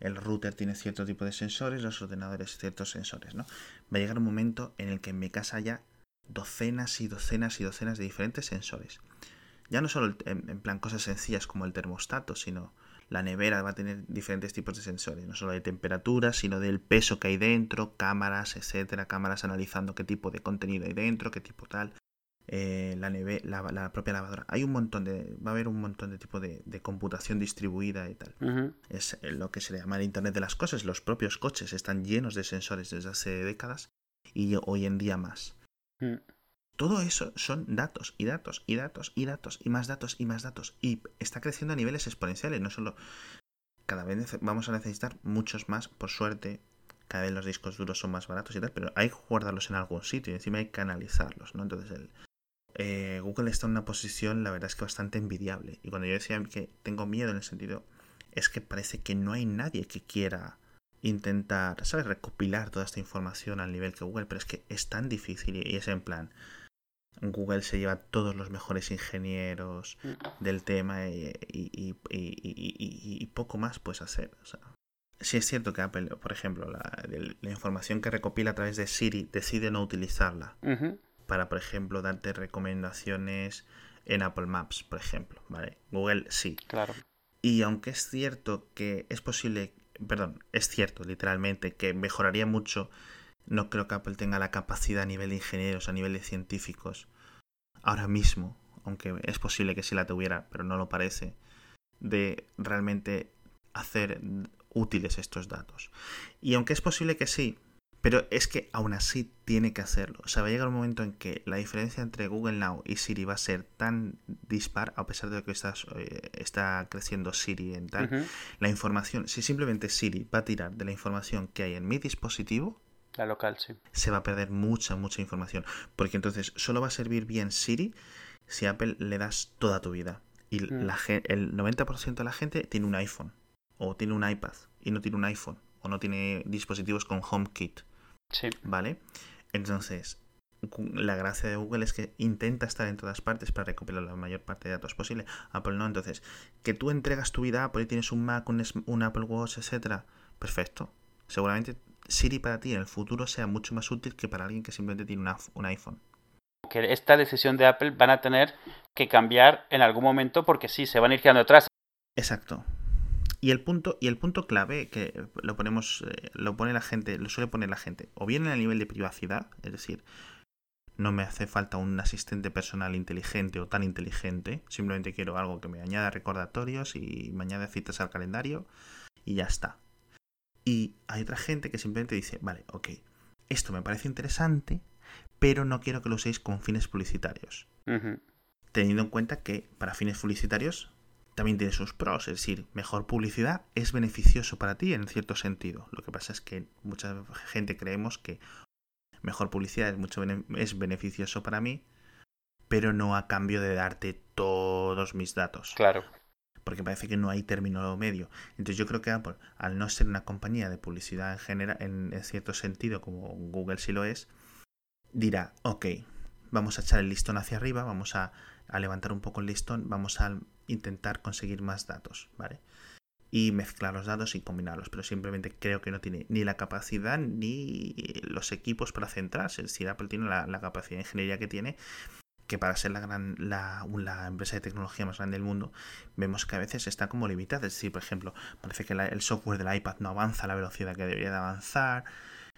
el router tiene cierto tipo de sensores, los ordenadores ciertos sensores, ¿no? Va a llegar un momento en el que en mi casa haya docenas y docenas y docenas de diferentes sensores. Ya no solo en, plan cosas sencillas como el termostato, sino la nevera va a tener diferentes tipos de sensores, no solo de temperatura, sino del peso que hay dentro, cámaras, etcétera, cámaras analizando qué tipo de contenido hay dentro, qué tipo tal, eh, la, neve la, propia lavadora. Hay un montón de, va a haber un montón de tipo de, computación distribuida y tal. Es lo que se le llama el Internet de las Cosas. Los propios coches están llenos de sensores desde hace décadas y hoy en día más. Mm. Todo eso son datos y datos y datos y datos y más datos y más datos. Y está creciendo a niveles exponenciales. No solo cada vez vamos a necesitar muchos más, por suerte. Cada vez los discos duros son más baratos y tal, pero hay que guardarlos en algún sitio y encima hay que analizarlos, ¿no? Entonces el, eh, Google está en una posición, la verdad es que bastante envidiable. Y cuando yo decía que tengo miedo en el sentido, es que parece que no hay nadie que quiera intentar, ¿sabes? Recopilar toda esta información al nivel que Google, pero es que es tan difícil y es en plan, Google se lleva todos los mejores ingenieros Mm. del tema y, y- y- y- y- y poco más puedes hacer. O sea, sí es cierto que Apple, por ejemplo, la, información que recopila a través de Siri decide no utilizarla para, por ejemplo, darte recomendaciones en Apple Maps, por ejemplo. ¿vale? Google sí. Claro. Y aunque es cierto que es posible, perdón, es cierto literalmente que mejoraría mucho, no creo que Apple tenga la capacidad a nivel de ingenieros, a nivel de científicos, ahora mismo, aunque es posible que sí la tuviera, pero no lo parece, de realmente hacer útiles estos datos. Y aunque es posible que sí, pero es que aún así tiene que hacerlo. O sea, va a llegar un momento en que la diferencia entre Google Now y Siri va a ser tan dispar, a pesar de que estás, eh, está creciendo Siri en tal. La información, si simplemente Siri va a tirar de la información que hay en mi dispositivo, La local, sí. se va a perder mucha, mucha información. Porque entonces solo va a servir bien Siri si a Apple le das toda tu vida. Y Mm. la, el 90% de la gente tiene un iPhone, o tiene un iPad, y no tiene un iPhone, o no tiene dispositivos con HomeKit. Sí. ¿Vale? Entonces, la gracia de Google es que intenta estar en todas partes para recopilar la mayor parte de datos posible. Apple no, entonces, que tú entregas tu vida a Apple y tienes un Mac, un, Apple Watch, etcétera, perfecto. Seguramente Siri para ti en el futuro sea mucho más útil que para alguien que simplemente tiene una- un iPhone. Que esta decisión de Apple van a tener que cambiar en algún momento porque sí, se van a ir quedando atrás. Exacto. Y el punto, y el punto clave que lo ponemos, eh, lo pone la gente, lo suele poner la gente, o bien en el nivel de privacidad, es decir, no me hace falta un asistente personal inteligente o tan inteligente, simplemente quiero algo que me añada recordatorios y me añade citas al calendario y ya está. Y hay otra gente que simplemente dice, vale, ok, esto me parece interesante, pero no quiero que lo uséis con fines publicitarios teniendo en cuenta que para fines publicitarios también tiene sus pros, es decir, mejor publicidad es beneficioso para ti en cierto sentido. Lo que pasa es que mucha gente creemos que mejor publicidad es mucho bene- es beneficioso para mí, pero no a cambio de darte todos mis datos, Claro. porque parece que no hay término medio. Entonces yo creo que Apple, al no ser una compañía de publicidad en general, en, en cierto sentido, como Google sí lo es, dirá, ok, vamos a echar el listón hacia arriba, vamos a, a levantar un poco el listón, vamos a intentar conseguir más datos, ¿vale? Y mezclar los datos y combinarlos, pero simplemente creo que no tiene ni la capacidad ni los equipos para centrarse. Es decir, Apple tiene la, capacidad de ingeniería que tiene, que para ser la gran la, empresa de tecnología más grande del mundo, vemos que a veces está como limitada. Es decir, por ejemplo, parece que el software del iPad no avanza a la velocidad que debería de avanzar,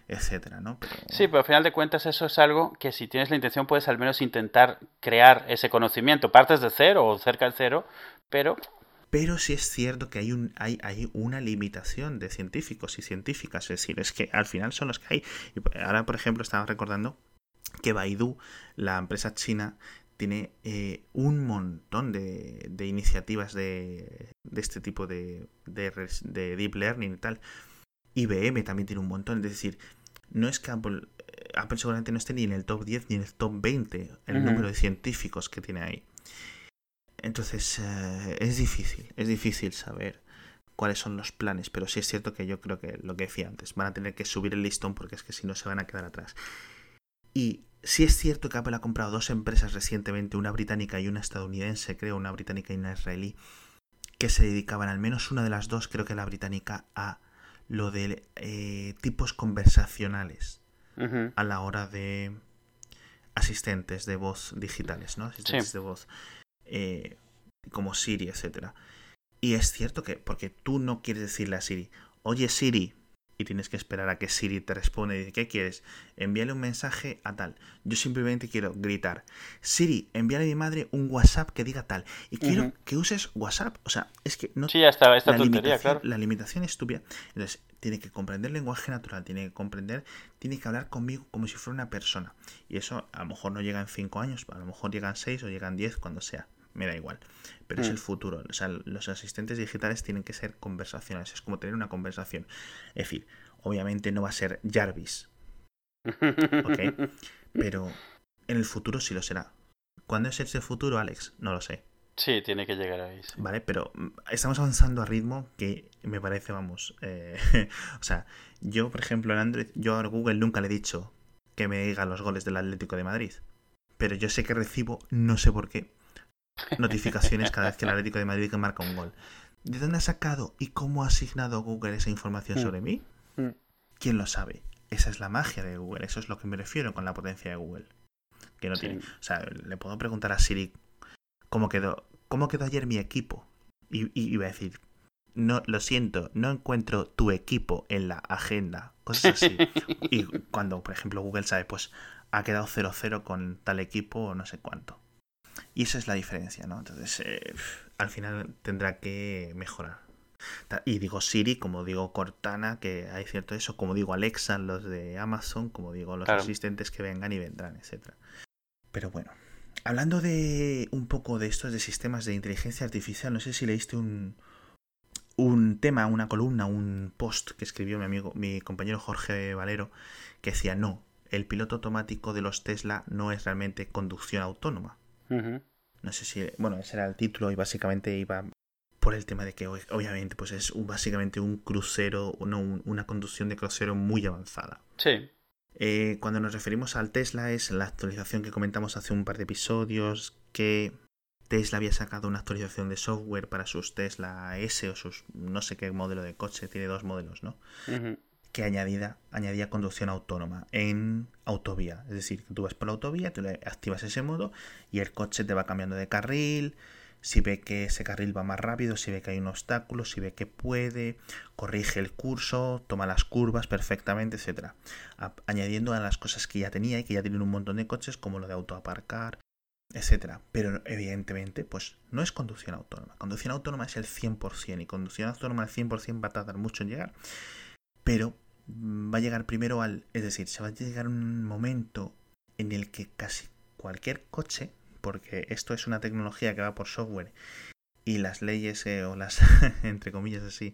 etcétera, ¿no? Pero- Sí, pero al final de cuentas eso es algo que si tienes la intención puedes al menos intentar crear ese conocimiento. Partes de cero o cerca del cero, pero Pero sí es cierto que hay, un, hay, hay una limitación de científicos y científicas. Es decir, es que al final son los que hay. Y ahora, por ejemplo, estaba recordando que Baidu, la empresa china, tiene eh, un montón de, de iniciativas de, de este tipo de, de, de deep learning y tal. IBM también tiene un montón. Es decir, no es que Apple, eh, Apple seguramente no esté ni en el top 10 ni en el top 20 el número de científicos que tiene ahí. Entonces eh, es difícil, es difícil saber cuáles son los planes, pero sí es cierto que yo creo que lo que decía antes, van a tener que subir el listón porque es que si no se van a quedar atrás. Y sí es cierto que Apple ha comprado dos empresas recientemente, una británica y una estadounidense, creo, una británica y una israelí, que se dedicaban, al menos una de las dos, creo que la británica, a lo de eh, tipos conversacionales a la hora de asistentes de voz digitales, ¿no? Asistentes Sí. de voz eh, como Siri, etcétera. Y es cierto que, porque tú no quieres decirle a Siri, oye Siri, y tienes que esperar a que Siri te responda y dice, ¿qué quieres? Envíale un mensaje a tal. Yo simplemente quiero gritar, Siri, envíale a mi madre un WhatsApp que diga tal. Y quiero que uses WhatsApp. O sea, es que no sí, ya está esta la tontería, limitación, claro. la limitación estúpida. Entonces, tiene que comprender lenguaje natural, tiene que comprender, tiene que hablar conmigo como si fuera una persona. Y eso a lo mejor no llega en 5 años, a lo mejor llegan 6 o llegan 10, cuando sea. Me da igual. Pero es Mm. el futuro. O sea, los asistentes digitales tienen que ser conversacionales. Es como tener una conversación. Es decir, obviamente no va a ser Jarvis, Ok. pero en el futuro sí lo será. ¿Cuándo es ese futuro, Alex? No lo sé. Sí, tiene que llegar ahí. sí. ¿Vale? Pero mm, estamos avanzando a ritmo que me parece, vamos. eh, o sea, yo, por ejemplo, en Android, yo a Google nunca le he dicho que me diga los goles del Atlético de Madrid. pero yo sé que recibo, no sé por qué, notificaciones cada vez que el Atlético de Madrid marca un gol. ¿De dónde ha sacado y cómo ha asignado Google esa información Mm. sobre mí? Mm. ¿Quién lo sabe? Esa es la magia de Google, eso es lo que me refiero con la potencia de Google. Que no Sí. tiene, o sea, le puedo preguntar a Siri cómo quedó, cómo quedó ayer mi equipo. Y, y iba a decir, no, lo siento, no encuentro tu equipo en la agenda. Cosas así. y cuando, por ejemplo, Google sabe, pues ha quedado 0-0 con tal equipo o no sé cuánto. Y esa es la diferencia, ¿no? Entonces, eh, al final tendrá que mejorar. Y digo Siri, como digo Cortana, que hay cierto eso, como digo Alexa, los de Amazon, como digo los Claro. asistentes que vengan y vendrán, etcétera. Pero bueno, hablando de un poco de estos de sistemas de inteligencia artificial, no sé si leíste un, un tema, una columna, un post que escribió mi amigo, mi compañero Jorge Valero, que decía no, el piloto automático de los Tesla no es realmente conducción autónoma. No sé si, bueno, ese era el título y básicamente iba por el tema de que obviamente pues es un- básicamente un crucero, no, un- una conducción de crucero muy avanzada. Sí. Eh, cuando nos referimos al Tesla es la actualización que comentamos hace un par de episodios que Tesla había sacado una actualización de software para sus Tesla S o sus no sé qué modelo de coche, tiene dos modelos, ¿no? Ujú. Que añadida, añadía conducción autónoma en autovía. Es decir, tú vas por la autovía, tú le activas ese modo y el coche te va cambiando de carril. Si ve que ese carril va más rápido, si ve que hay un obstáculo, si ve que puede, corrige el curso, toma las curvas perfectamente. A- Añadiendo a las cosas que ya tenía y que ya tienen un montón de coches, como lo de autoaparcar, etcétera. Pero evidentemente, pues no es conducción autónoma. Conducción autónoma es el 100% y conducción autónoma al 100% va a tardar mucho en llegar pero mm, va a llegar primero al... Es decir, se va a llegar un momento en el que casi cualquier coche, porque esto es una tecnología que va por software y las leyes eh, o las, entre comillas así,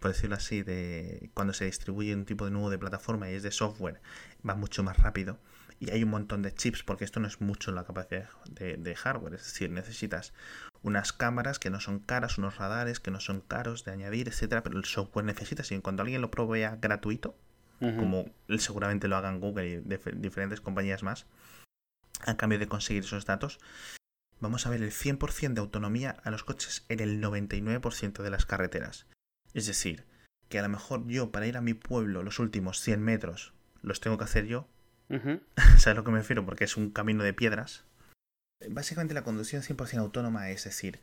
por decirlo así, de cuando se distribuye un tipo de nuevo de plataforma y es de software, va mucho más rápido. Y hay un montón de chips, porque esto no es mucho la capacidad de, de hardware, es decir, necesitas unas cámaras que no son caras, unos radares que no son caros de añadir, etcétera, pero el software necesitas y en cuanto alguien lo provea gratuito, como seguramente lo hagan Google y dif- diferentes compañías más, a cambio de conseguir esos datos, vamos a ver el 100% de autonomía a los coches en el 99% de las carreteras. Es decir, que a lo mejor yo para ir a mi pueblo los últimos 100 metros los tengo que hacer yo, ¿sabes a lo que me refiero? Porque es un camino de piedras. Básicamente la conducción 100% autónoma es decir,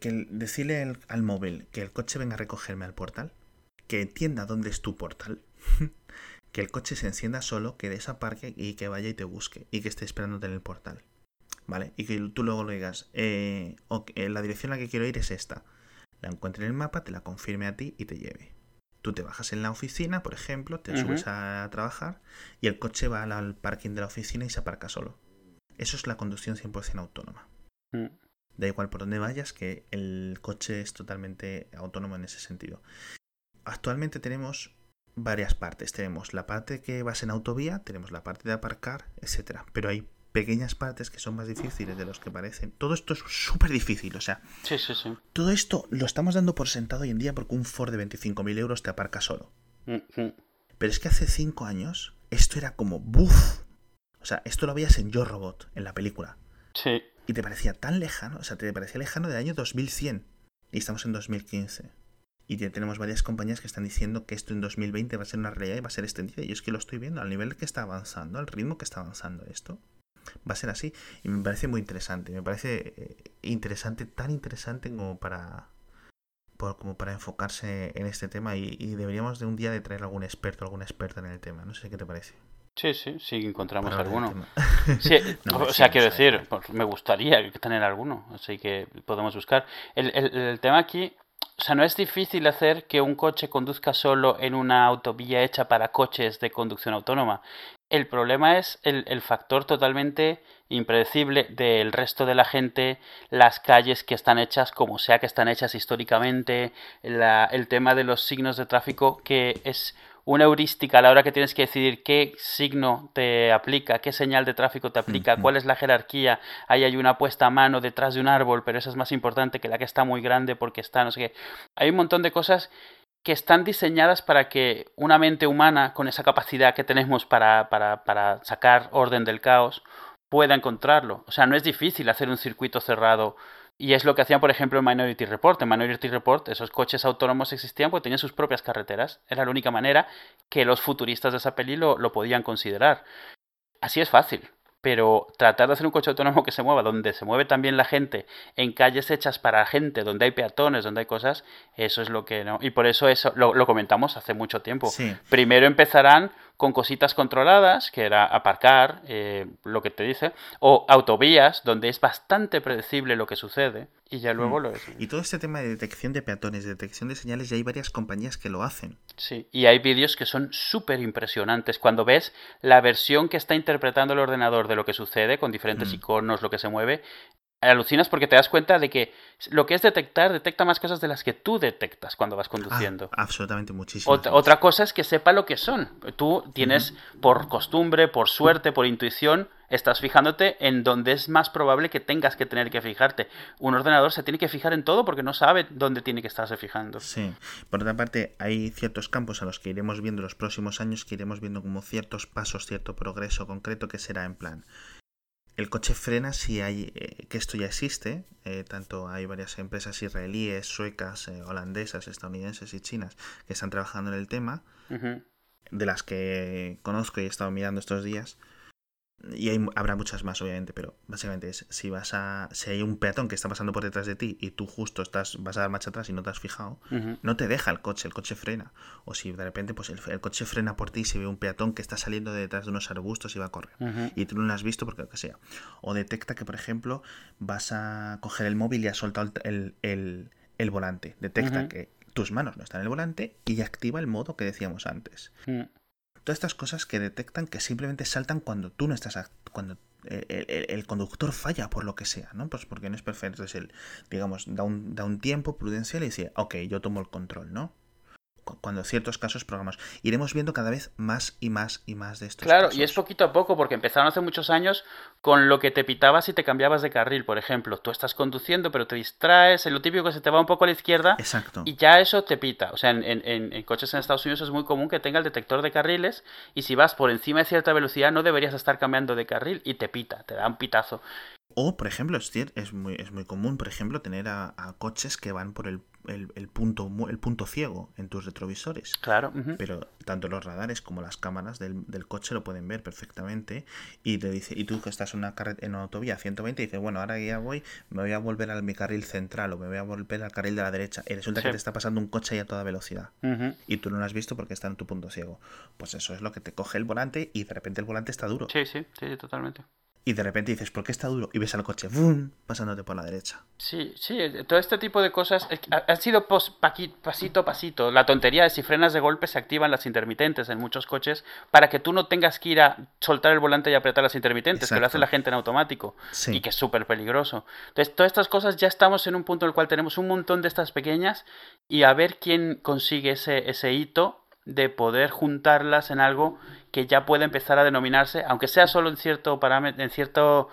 que decirle al, móvil que el coche venga a recogerme al portal, que entienda dónde es tu portal, que el coche se encienda solo, que desaparque y que vaya y te busque y que esté esperándote en el portal. ¿Vale? Y que tú luego le digas, eh, eh, la dirección a la que quiero ir es esta. La encuentre en el mapa, te la confirme a ti y te lleve. Tú te bajas en la oficina, por ejemplo, te subes a trabajar y el coche va al, parking de la oficina y se aparca solo. Eso es la conducción 100% autónoma. Mm. Da igual por dónde vayas, que el coche es totalmente autónomo en ese sentido. Actualmente tenemos varias partes. Tenemos la parte que vas en autovía, tenemos la parte de aparcar, etcétera. Pero hay pequeñas partes que son más difíciles de los que parecen. Todo esto es súper difícil, o sea, Sí, sí, sí. todo esto lo estamos dando por sentado hoy en día porque un Ford de 25.000 euros te aparca solo. Pero es que hace 5 años esto era como ¡buf! O sea, esto lo veías en Yo Robot, en la película. Sí. Y te parecía tan lejano, o sea, te parecía lejano del año 2100. Y estamos en 2015. Y tenemos varias compañías que están diciendo que esto en 2020 va a ser una realidad y va a ser extendida. Y es que lo estoy viendo al nivel que está avanzando, al ritmo que está avanzando esto. Va a ser así. Y me parece muy interesante. Me parece eh, interesante, tan interesante como para por- como para enfocarse en este tema y, y deberíamos de un día de traer algún experto, alguna experta en el tema. No sé qué te parece. Sí, sí, sí, encontramos Para alguno. Sí, No, o sea, quiero decir, pues, me gustaría tener alguno, así que podemos buscar. El, el- el tema aquí, o sea, no es difícil hacer que un coche conduzca solo en una autovía hecha para coches de conducción autónoma. El problema es el, el factor totalmente impredecible del resto de la gente, las calles que están hechas como sea que están hechas históricamente, la- el tema de los signos de tráfico que es una heurística a la hora que tienes que decidir qué signo te aplica, qué señal de tráfico te aplica, cuál es la jerarquía. Ahí hay una puesta a mano detrás de un árbol, pero esa es más importante que la que está muy grande porque está, no sé qué. Hay un montón de cosas que están diseñadas para que una mente humana, con esa capacidad que tenemos para, para, para sacar orden del caos, pueda encontrarlo. O sea, no es difícil hacer un circuito cerrado. Y es lo que hacían, por ejemplo, en Minority Report. En Minority Report, esos coches autónomos existían porque tenían sus propias carreteras. Era la única manera que los futuristas de esa peli lo, lo podían considerar. Así es fácil pero tratar de hacer un coche autónomo que se mueva donde se mueve también la gente, en calles hechas para gente, donde hay peatones, donde hay cosas, eso es lo que no. Y por eso eso lo, lo comentamos hace mucho tiempo. Primero empezarán con cositas controladas, que era aparcar, eh, lo que te dice, o autovías, donde es bastante predecible lo que sucede, y ya luego Mm. lo es. Y todo este tema de detección de peatones, de detección de señales, ya hay varias compañías que lo hacen. Sí, y hay vídeos que son súper impresionantes. Cuando ves la versión que está interpretando el ordenador de lo que sucede, con diferentes Mm. iconos, lo que se mueve, alucinas porque te das cuenta de que lo que es detectar, detecta más cosas de las que tú detectas cuando vas Ah, conduciendo. absolutamente muchísimo. Ot- otra cosa es que sepa lo que son. Tú tienes, por costumbre, por suerte, por intuición, estás fijándote en donde es más probable que tengas que tener que fijarte. Un ordenador se tiene que fijar en todo porque no sabe dónde tiene que estarse fijando. Sí. Por otra parte, hay ciertos campos a los que iremos viendo los próximos años, que iremos viendo como ciertos pasos, cierto progreso concreto, que será en plan. El coche frena si hay, eh, que esto ya existe, eh, tanto hay varias empresas israelíes, suecas, eh, holandesas, estadounidenses y chinas que están trabajando en el tema, de las que conozco y he estado mirando estos días. Y hay, habrá muchas más, obviamente, pero básicamente es si vas a. Si hay un peatón que está pasando por detrás de ti y tú justo estás, vas a dar marcha atrás y no te has fijado, no te deja el coche, el coche frena. O si de repente pues el, el coche frena por ti y se ve un peatón que está saliendo de detrás de unos arbustos y va a correr. Y tú no lo has visto porque lo que sea. O detecta que, por ejemplo, vas a coger el móvil y has soltado el, el- el volante. Detecta que tus manos no están en el volante y activa el modo que decíamos antes. Todas estas cosas que detectan que simplemente saltan cuando tú no estás cuando el, el- el conductor falla por lo que sea, ¿no? Pues porque no es perfecto. Entonces él, digamos, da un, da un tiempo prudencial y dice, ok, yo tomo el control, ¿no? Cu- Cuando ciertos casos programas. Iremos viendo cada vez más y más y más de estos Claro, casos. y es poquito a poco, porque empezaron hace muchos años con lo que te pitabas si te cambiabas de carril, por ejemplo. Tú estás conduciendo, pero te distraes, lo típico que se te va un poco a la izquierda Exacto. y ya eso te pita. O sea, en, en- en- en coches en Estados Unidos es muy común que tenga el detector de carriles y si vas por encima de cierta velocidad no deberías estar cambiando de carril y te pita, te da un pitazo. O, por ejemplo, es, muy, es muy común, por ejemplo, tener a, a coches que van por el, el- el punto, el punto ciego en tus retrovisores. Claro. Pero tanto los radares como las cámaras del, del coche lo pueden ver perfectamente. Y te dice, y tú que estás en una en una autovía a 120 dices, bueno, ahora ya voy, me voy a volver a mi carril central o me voy a volver al carril de la derecha. Y resulta que te está pasando un coche ahí a toda velocidad. Y tú no lo has visto porque está en tu punto ciego. Pues eso es lo que te coge el volante y de repente el volante está duro. Sí, sí, sí, totalmente. Y de repente dices, ¿por qué está duro? Y ves al coche, ¡vum! pasándote por la derecha. Sí, sí, todo este tipo de cosas ha- han sido pasito a pasito. La tontería es si frenas de golpe se activan las intermitentes en muchos coches para que tú no tengas que ir a soltar el volante y apretar las intermitentes, que lo hace la gente en automático Sí. y que es súper peligroso. Entonces, todas estas cosas ya estamos en un punto en el cual tenemos un montón de estas pequeñas y a ver quién consigue ese, ese hito de poder juntarlas en algo que ya puede empezar a denominarse, aunque sea solo en cierto parámetro, en cierto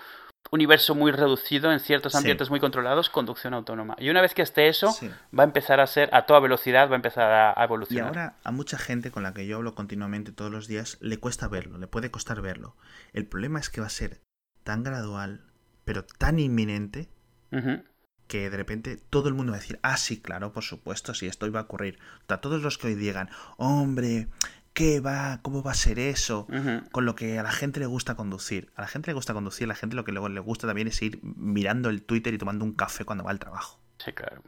universo muy reducido, en ciertos Sí. ambientes muy controlados, conducción autónoma. Y una vez que esté eso, Sí. va a empezar a ser a toda velocidad, va a empezar a, a Y evolucionar. ahora a mucha gente con la que yo hablo continuamente todos los días le cuesta verlo, le puede costar verlo. El problema es que va a ser tan gradual, pero tan inminente. Que de repente todo el mundo va a decir, ah, sí, claro, por supuesto, sí, esto iba a ocurrir. Sea, todos los que hoy digan, hombre, ¿qué va? ¿Cómo va a ser eso? Con lo que a la gente le gusta conducir. A la gente le gusta conducir, a la gente lo que luego le gusta también es ir mirando el Twitter y tomando un café cuando va al trabajo. Sí, claro.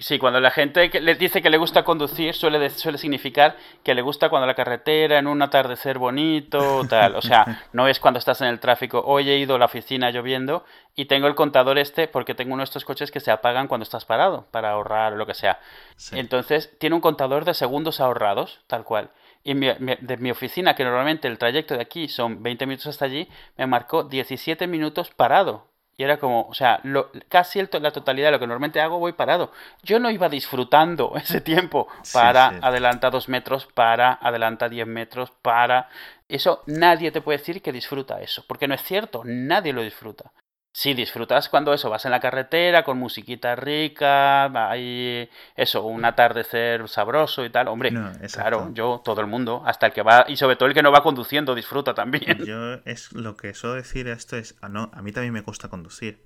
Sí, cuando la gente que le dice que le gusta conducir, suele, suele significar que le gusta cuando la carretera, en un atardecer bonito, tal. O sea, no es cuando estás en el tráfico, hoy he ido a la oficina lloviendo y tengo el contador este porque tengo uno de estos coches que se apagan cuando estás parado, para ahorrar o lo que sea. Sí. Entonces, tiene un contador de segundos ahorrados, tal cual. Y mi- mi- de mi oficina, que normalmente el trayecto de aquí son 20 minutos hasta allí, me marcó 17 minutos parado. Y era como, o sea, lo- casi el la totalidad de lo que normalmente hago voy parado. Yo no iba disfrutando ese tiempo Sí, para sí. adelanta dos metros, para adelanta 10 metros, para... Eso nadie te puede decir que disfruta eso, porque no es cierto, nadie lo disfruta. Sí, disfrutas cuando eso, vas en la carretera con musiquita rica, hay eso, un atardecer sabroso y tal. Hombre, No, claro, yo, todo el mundo, hasta el que va, y sobre todo el que no va conduciendo, disfruta también. Yo es lo que suelo decir esto es, ah, no, a mí también me gusta conducir.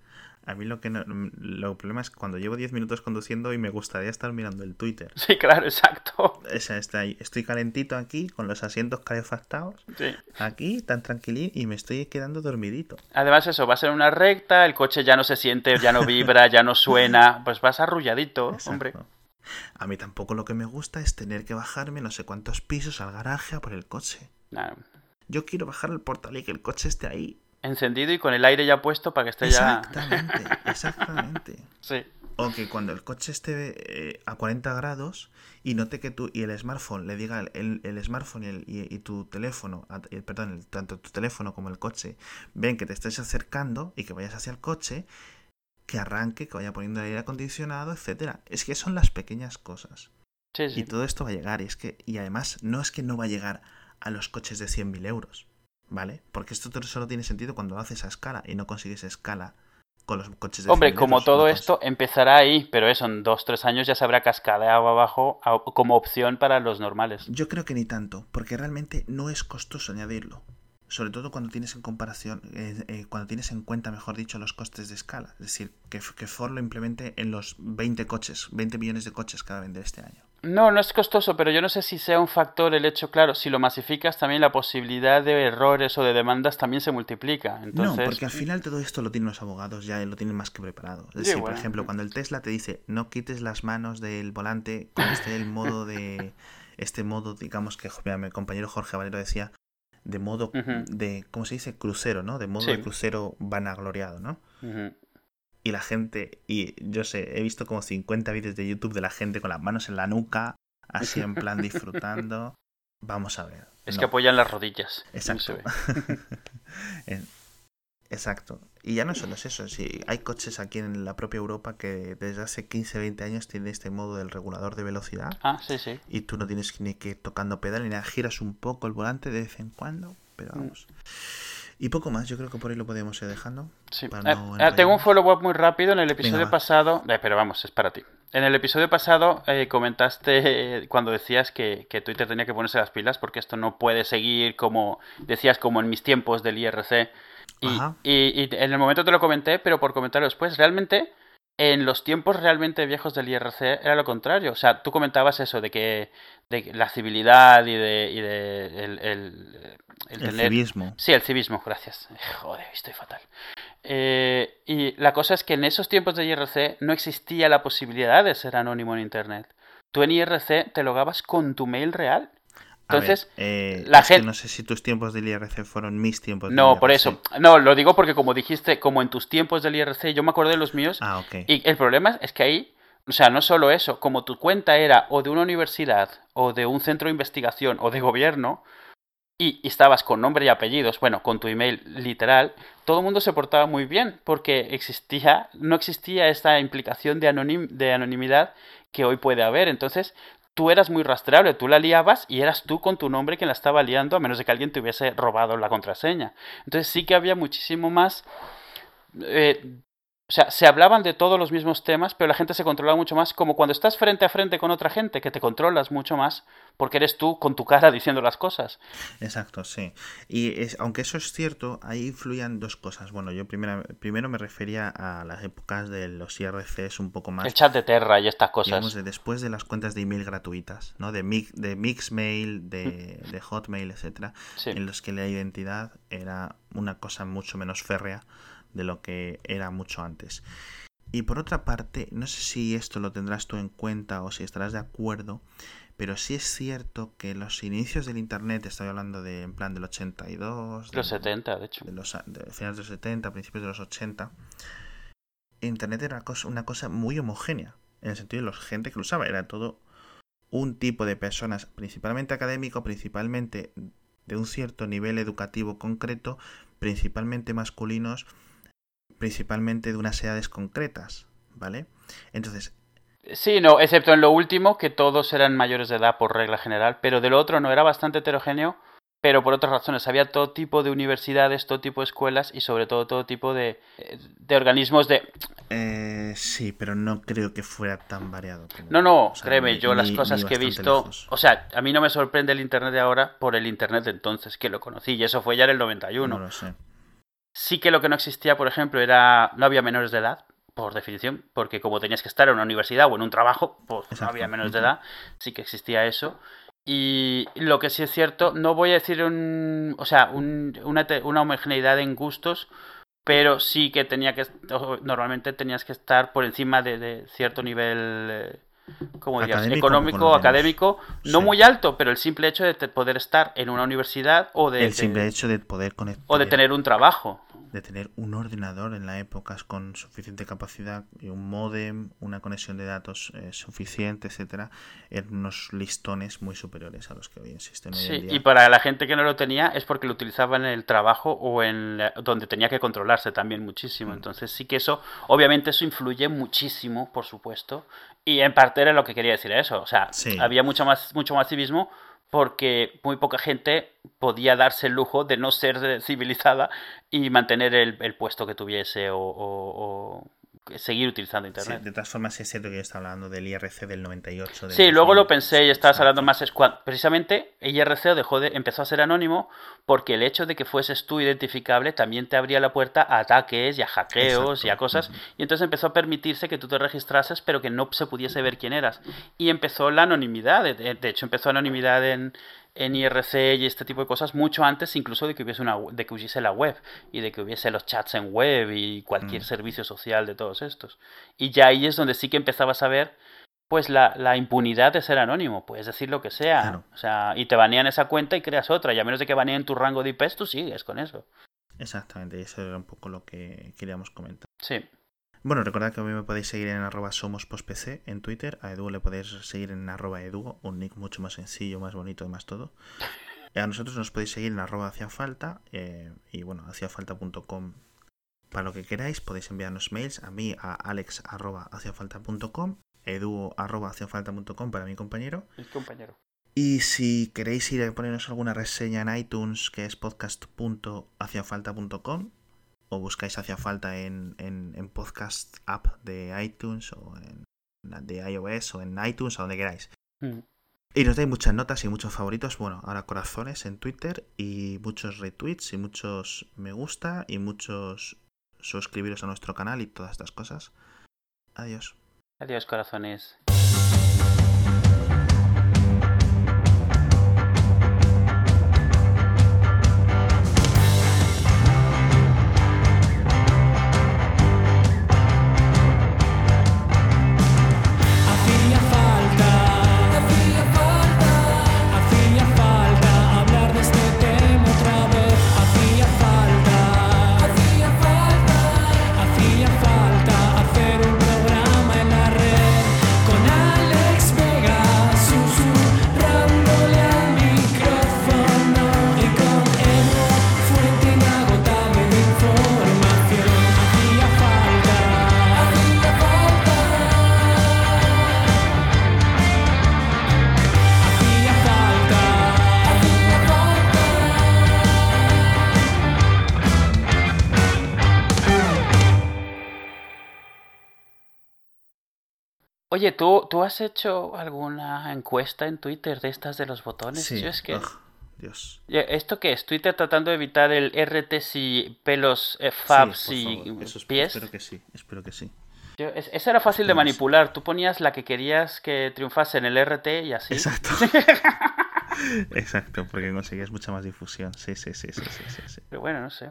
A mí lo que no, lo problema es cuando llevo 10 minutos conduciendo y me gustaría estar mirando el Twitter. Sí, claro, exacto. O sea, está ahí, estoy calentito aquí con los asientos calefactados, Sí. aquí tan tranquilín y me estoy quedando dormidito. Además, eso, vas en una recta, el coche ya no se siente, ya no vibra, ya no suena, pues vas arrulladito, hombre. A mí tampoco lo que me gusta es tener que bajarme no sé cuántos pisos al garaje a por el coche. Nah, Yo quiero bajar al portal y que el coche esté ahí. Encendido y con el aire ya puesto para que esté ya. Exactamente, exactamente. Sí. O que cuando el coche esté eh, a 40 grados y note que tú y el smartphone le diga el, el- smartphone y, el- y- y tu teléfono, eh, perdón, el- tanto tu teléfono como el coche, ven que te estés acercando y que vayas hacia el coche, que arranque, que vaya poniendo el aire acondicionado, etcétera. Es que son las pequeñas cosas. Sí, Y sí. todo esto va a llegar. Y es que, y además, no es que no va a llegar a los coches de 100.000 euros. ¿Vale? Porque esto solo tiene sentido cuando lo haces a escala y no consigues escala con los coches de Hombre, 100.000 como todo esto empezará ahí, pero eso en dos, tres años ya se habrá cascadeado abajo como opción para los normales. Yo creo que ni tanto, porque realmente no es costoso añadirlo. Sobre todo cuando tienes en comparación, eh, eh, cuando tienes en cuenta, mejor dicho, los costes de escala. Es decir, que, que Ford lo implemente en los 20 coches, 20 millones de coches que va a vender este año. No, no es costoso, pero yo no sé si sea un factor el hecho, claro, si lo masificas también la posibilidad de errores o de demandas también se multiplica. Entonces, No, porque al final todo esto lo tienen los abogados, ya lo tienen más que preparado. Es Sí, decir, por ejemplo, cuando el Tesla te dice no quites las manos del volante con este el modo de este modo, digamos que mira, mi compañero Jorge Valero decía de modo de ¿cómo se dice? crucero, ¿no? De modo Sí. de crucero vanagloriado, ¿no? Y la gente, y yo sé, he visto como 50 vídeos de YouTube de la gente con las manos en la nuca, así en plan disfrutando. Vamos a ver. es no. que apoyan las rodillas. Exacto. Exacto. Y ya no solo es eso, sí, hay coches aquí en la propia Europa que desde hace 15, 20 años tienen este modo del regulador de velocidad Ah, sí, sí. y tú no tienes ni que ir tocando pedal ni nada, giras un poco el volante de vez en cuando, pero Mm. Y poco más, yo creo que por ahí lo podemos ir dejando. Sí. Para Eh, no eh, tengo un follow-up muy rápido. En el episodio pasado. eh, pero vamos, es para ti. En el episodio pasado eh, comentaste cuando decías que, que Twitter tenía que ponerse las pilas porque esto no puede seguir como decías, como en mis tiempos del IRC. Y, Ajá. y- y en el momento te lo comenté, pero por comentarlo después, realmente en los tiempos realmente viejos del IRC era lo contrario. O sea, tú comentabas eso de que de la civilidad y de, y de el, el- el El tener- civismo. Sí, el civismo, gracias. Joder, estoy fatal. Eh, y la cosa es que en esos tiempos de IRC no existía la posibilidad de ser anónimo en Internet. Tú en IRC te logabas con tu mail real. Ver, Entonces, eh, la es que gen- no sé si tus tiempos del IRC fueron mis tiempos del No, por IRC. eso. No, lo digo porque como dijiste, como en tus tiempos del IRC, yo me acordé de los míos. Ah, ok. Y el problema es que ahí, o sea, no solo eso, como tu cuenta era o de una universidad, o de un centro de investigación, o de gobierno, y, y estabas con nombre y apellidos, bueno, con tu email literal, todo el mundo se portaba muy bien, porque existía, no existía esta implicación de, anonim- de anonimidad que hoy puede haber. Entonces, tú eras muy rastreable, tú la liabas y eras tú con tu nombre quien la estaba liando, a menos de que alguien te hubiese robado la contraseña. Entonces sí que había muchísimo más eh, o sea, se hablaban de todos los mismos temas, pero la gente se controlaba mucho más, como cuando estás frente a frente con otra gente, que te controlas mucho más, porque eres tú con tu cara diciendo las cosas. Exacto, sí. Y es, aunque eso es cierto, ahí influían dos cosas. Bueno, yo primero, primero me refería a las épocas de los IRCs un poco más. El chat de Terra y estas digamos, cosas. de después de las cuentas de email gratuitas, ¿no? De, Mix, de Mixmail, de, de Hotmail, etcétera, Sí. en los que la identidad era una cosa mucho menos férrea de lo que era mucho antes. Y por otra parte, no sé si esto lo tendrás tú en cuenta o si estarás de acuerdo, pero sí es cierto que los inicios del Internet, estoy hablando de en plan del 82, Los del- 70, de hecho. de los de finales de los 70, principios de los 80, Internet era cosa- una cosa muy homogénea, en el sentido de la gente que lo usaba, era todo un tipo de personas, principalmente académico, principalmente de un cierto nivel educativo concreto, principalmente masculinos, principalmente de unas edades concretas, ¿vale? Entonces, Sí, no, excepto en lo último, que todos eran mayores de edad por regla general, pero del otro no era bastante heterogéneo pero por otras razones. Había todo tipo de universidades, todo tipo de escuelas y sobre todo todo tipo de, de organismos de... Eh, sí, pero no creo que fuera tan variado. no, no, créeme, yo las cosas que he visto... O sea, a mí no me sorprende el Internet de ahora por el Internet de entonces, que lo conocí, y eso fue ya en el 91. No lo sé. Sí que lo que no existía, por ejemplo, era... No había menores de edad, por definición, porque como tenías que estar en una universidad o en un trabajo, pues no había menores de edad, sí que existía eso. Y lo que sí es cierto, no voy a decir un, o sea, un, una, una homogeneidad en gustos, pero sí que tenía que, normalmente tenías que estar por encima de, de cierto nivel, eh, como dirías, económico, académico, no muy alto, pero el simple hecho de poder estar en una universidad o de... El simple hecho de poder conectar. O de tener un trabajo de tener un ordenador en la época con suficiente capacidad un modem, una conexión de datos eh, suficiente, etcétera, eran unos listones muy superiores a los que hoy existen hoy sí, en día. y para la gente que no lo tenía es porque lo utilizaba en el trabajo o en donde tenía que controlarse también muchísimo. Mm. Entonces sí que eso, obviamente eso influye muchísimo, por supuesto, y en parte era lo que quería decir eso. O sea, había mucho más, mucho más civismo porque muy poca gente podía darse el lujo de no ser civilizada y mantener el, puesto que tuviese o, seguir utilizando Internet. de todas formas, es cierto que yo estaba hablando del IRC del 98. sí, luego lo pensé y estabas hablando más. Precisamente, el IRC dejó de, empezó a ser anónimo porque el hecho de que fueses tú identificable también te abría la puerta a ataques y a hackeos y a cosas. Y entonces empezó a permitirse que tú te registrases, pero que no se pudiese ver quién eras. Y empezó la anonimidad. de hecho, empezó anonimidad en en IRC y este tipo de cosas mucho antes incluso de que hubiese una de que hubiese la web y de que hubiese los chats en web y cualquier mm. servicio social de todos estos. Y ya ahí es donde sí que empezabas a ver pues la, la impunidad de ser anónimo, puedes decir lo que sea, o sea, y te banean esa cuenta y creas otra, y a menos de que baneen tu rango de IPs, tú sigues con eso. Exactamente, eso era un poco lo que queríamos comentar. Sí. Bueno, recordad que a mí me podéis seguir en arroba somospostpc en Twitter, a Edu le podéis seguir en arroba edu, un nick mucho más sencillo, más bonito y más todo. A nosotros nos podéis seguir en arroba hacia falta eh, y bueno, haciafalta.com para lo que queráis. Podéis enviarnos mails a mí a alex arroba haciafalta.com, edu arroba haciafalta.com para mi compañero. Mi compañero. Y si queréis ir a ponernos alguna reseña en iTunes, que es podcast.haciafalta.com, o buscáis hacia falta en, en, podcast app de iTunes o en de iOS o en iTunes, a donde queráis. Mm. Y nos dais muchas notas y muchos favoritos, bueno, ahora corazones en Twitter y muchos retweets y muchos me gusta y muchos suscribiros a nuestro canal y todas estas cosas. Adiós. Adiós, corazones. Oye, ¿tú, ¿tú has hecho alguna encuesta en Twitter de estas de los botones? Sí. es que... Dios. ¿Esto qué es? ¿Twitter tratando de evitar el RT si pelos, eh, fabs y pies? Espero que sí, espero que sí. esa era fácil de manipular. Tú ponías la que querías que triunfase en el RT y así. Exacto. Exacto, porque conseguías mucha más difusión. Sí, sí, sí, sí, sí, sí. Pero bueno, no sé.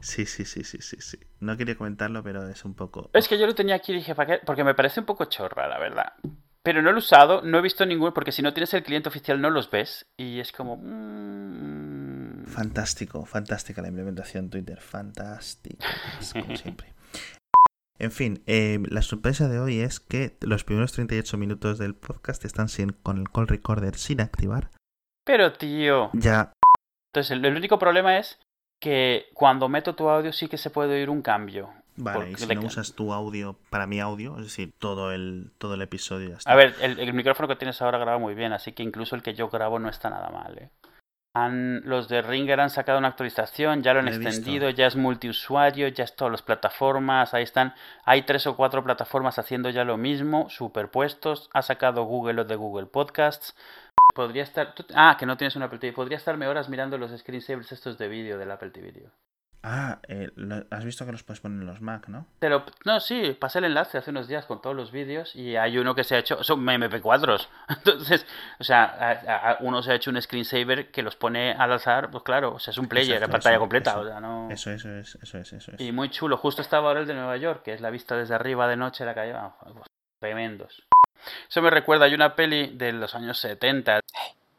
Sí, sí, sí, sí, sí, sí. No quería comentarlo, pero es un poco. Es que yo lo tenía aquí y dije, ¿para qué? Porque me parece un poco chorra, la verdad. Pero no lo he usado, no he visto ninguno, porque si no tienes el cliente oficial no los ves. Y es como. Mm. Fantástico, fantástica la implementación Twitter. Fantástica, como siempre. En fin, eh, la sorpresa de hoy es que los primeros 38 minutos del podcast están sin, con el call recorder sin activar. Pero tío. Ya. Entonces, el único problema es que cuando meto tu audio sí que se puede oír un cambio. Vale, y si no usas tu audio para mi audio, es decir, todo el, todo el episodio ya está. A ver, el, micrófono que tienes ahora graba muy bien, así que incluso el que yo grabo no está nada mal, ¿eh? Han, los de Ringer han sacado una actualización, ya lo han extendido, ya es multiusuario, ya es todas las plataformas, ahí están, hay tres o cuatro plataformas haciendo ya lo mismo, superpuestos, ha sacado Google lo de Google Podcasts. Podría estar, ah, que no tienes un Apple TV, podría estarme horas mirando los screensavers estos de vídeo del Apple TV. Video. Ah, eh, lo- has visto que los puedes poner en los Mac, ¿no? Pero, no, sí, pasé el enlace hace unos días con todos los vídeos y hay uno que se ha hecho, son MP4s. Entonces, o sea, a- a- uno se ha hecho un screensaver que los pone al azar, pues claro, o sea, es un player, Exacto, a pantalla eso, completa, eso. o sea, no... Eso, eso es, eso es, eso es. Y muy chulo, justo estaba ahora el de Nueva York, que es la vista desde arriba de noche, la calle, pues, tremendos. Eso me recuerda, hay una peli de los años 70.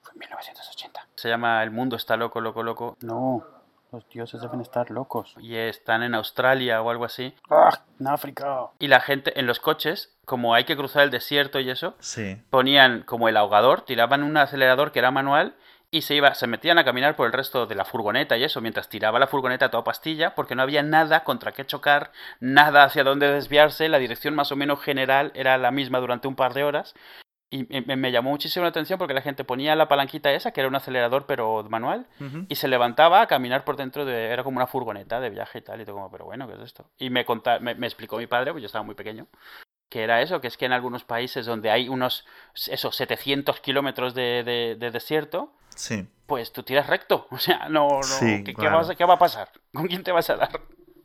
fue en 1980. Se llama El mundo está loco, loco, loco. No, los dioses deben estar locos. Y están en Australia o algo así. ¡Ah! En África. Y la gente en los coches, como hay que cruzar el desierto y eso, Sí, ponían como el ahogador, tiraban un acelerador que era manual y se iba, se metían a caminar por el resto de la furgoneta y eso, mientras tiraba la furgoneta a toda pastilla, porque no había nada contra qué chocar, nada hacia dónde desviarse, la dirección más o menos general era la misma durante un par de horas. Y me, llamó muchísimo la atención porque la gente ponía la palanquita esa, que era un acelerador pero manual, y se levantaba a caminar por dentro de. Era como una furgoneta de viaje y tal. Y todo como, pero bueno, ¿qué es esto? Y me, conta, me, me explicó mi padre, pues yo estaba muy pequeño, que era eso, que es que en algunos países donde hay unos, esos 700 kilómetros de, de, de desierto, sí. pues tú tiras recto. O sea, no, no. Sí, ¿qué, qué claro. vas a- qué va a pasar? ¿Con quién te vas a dar?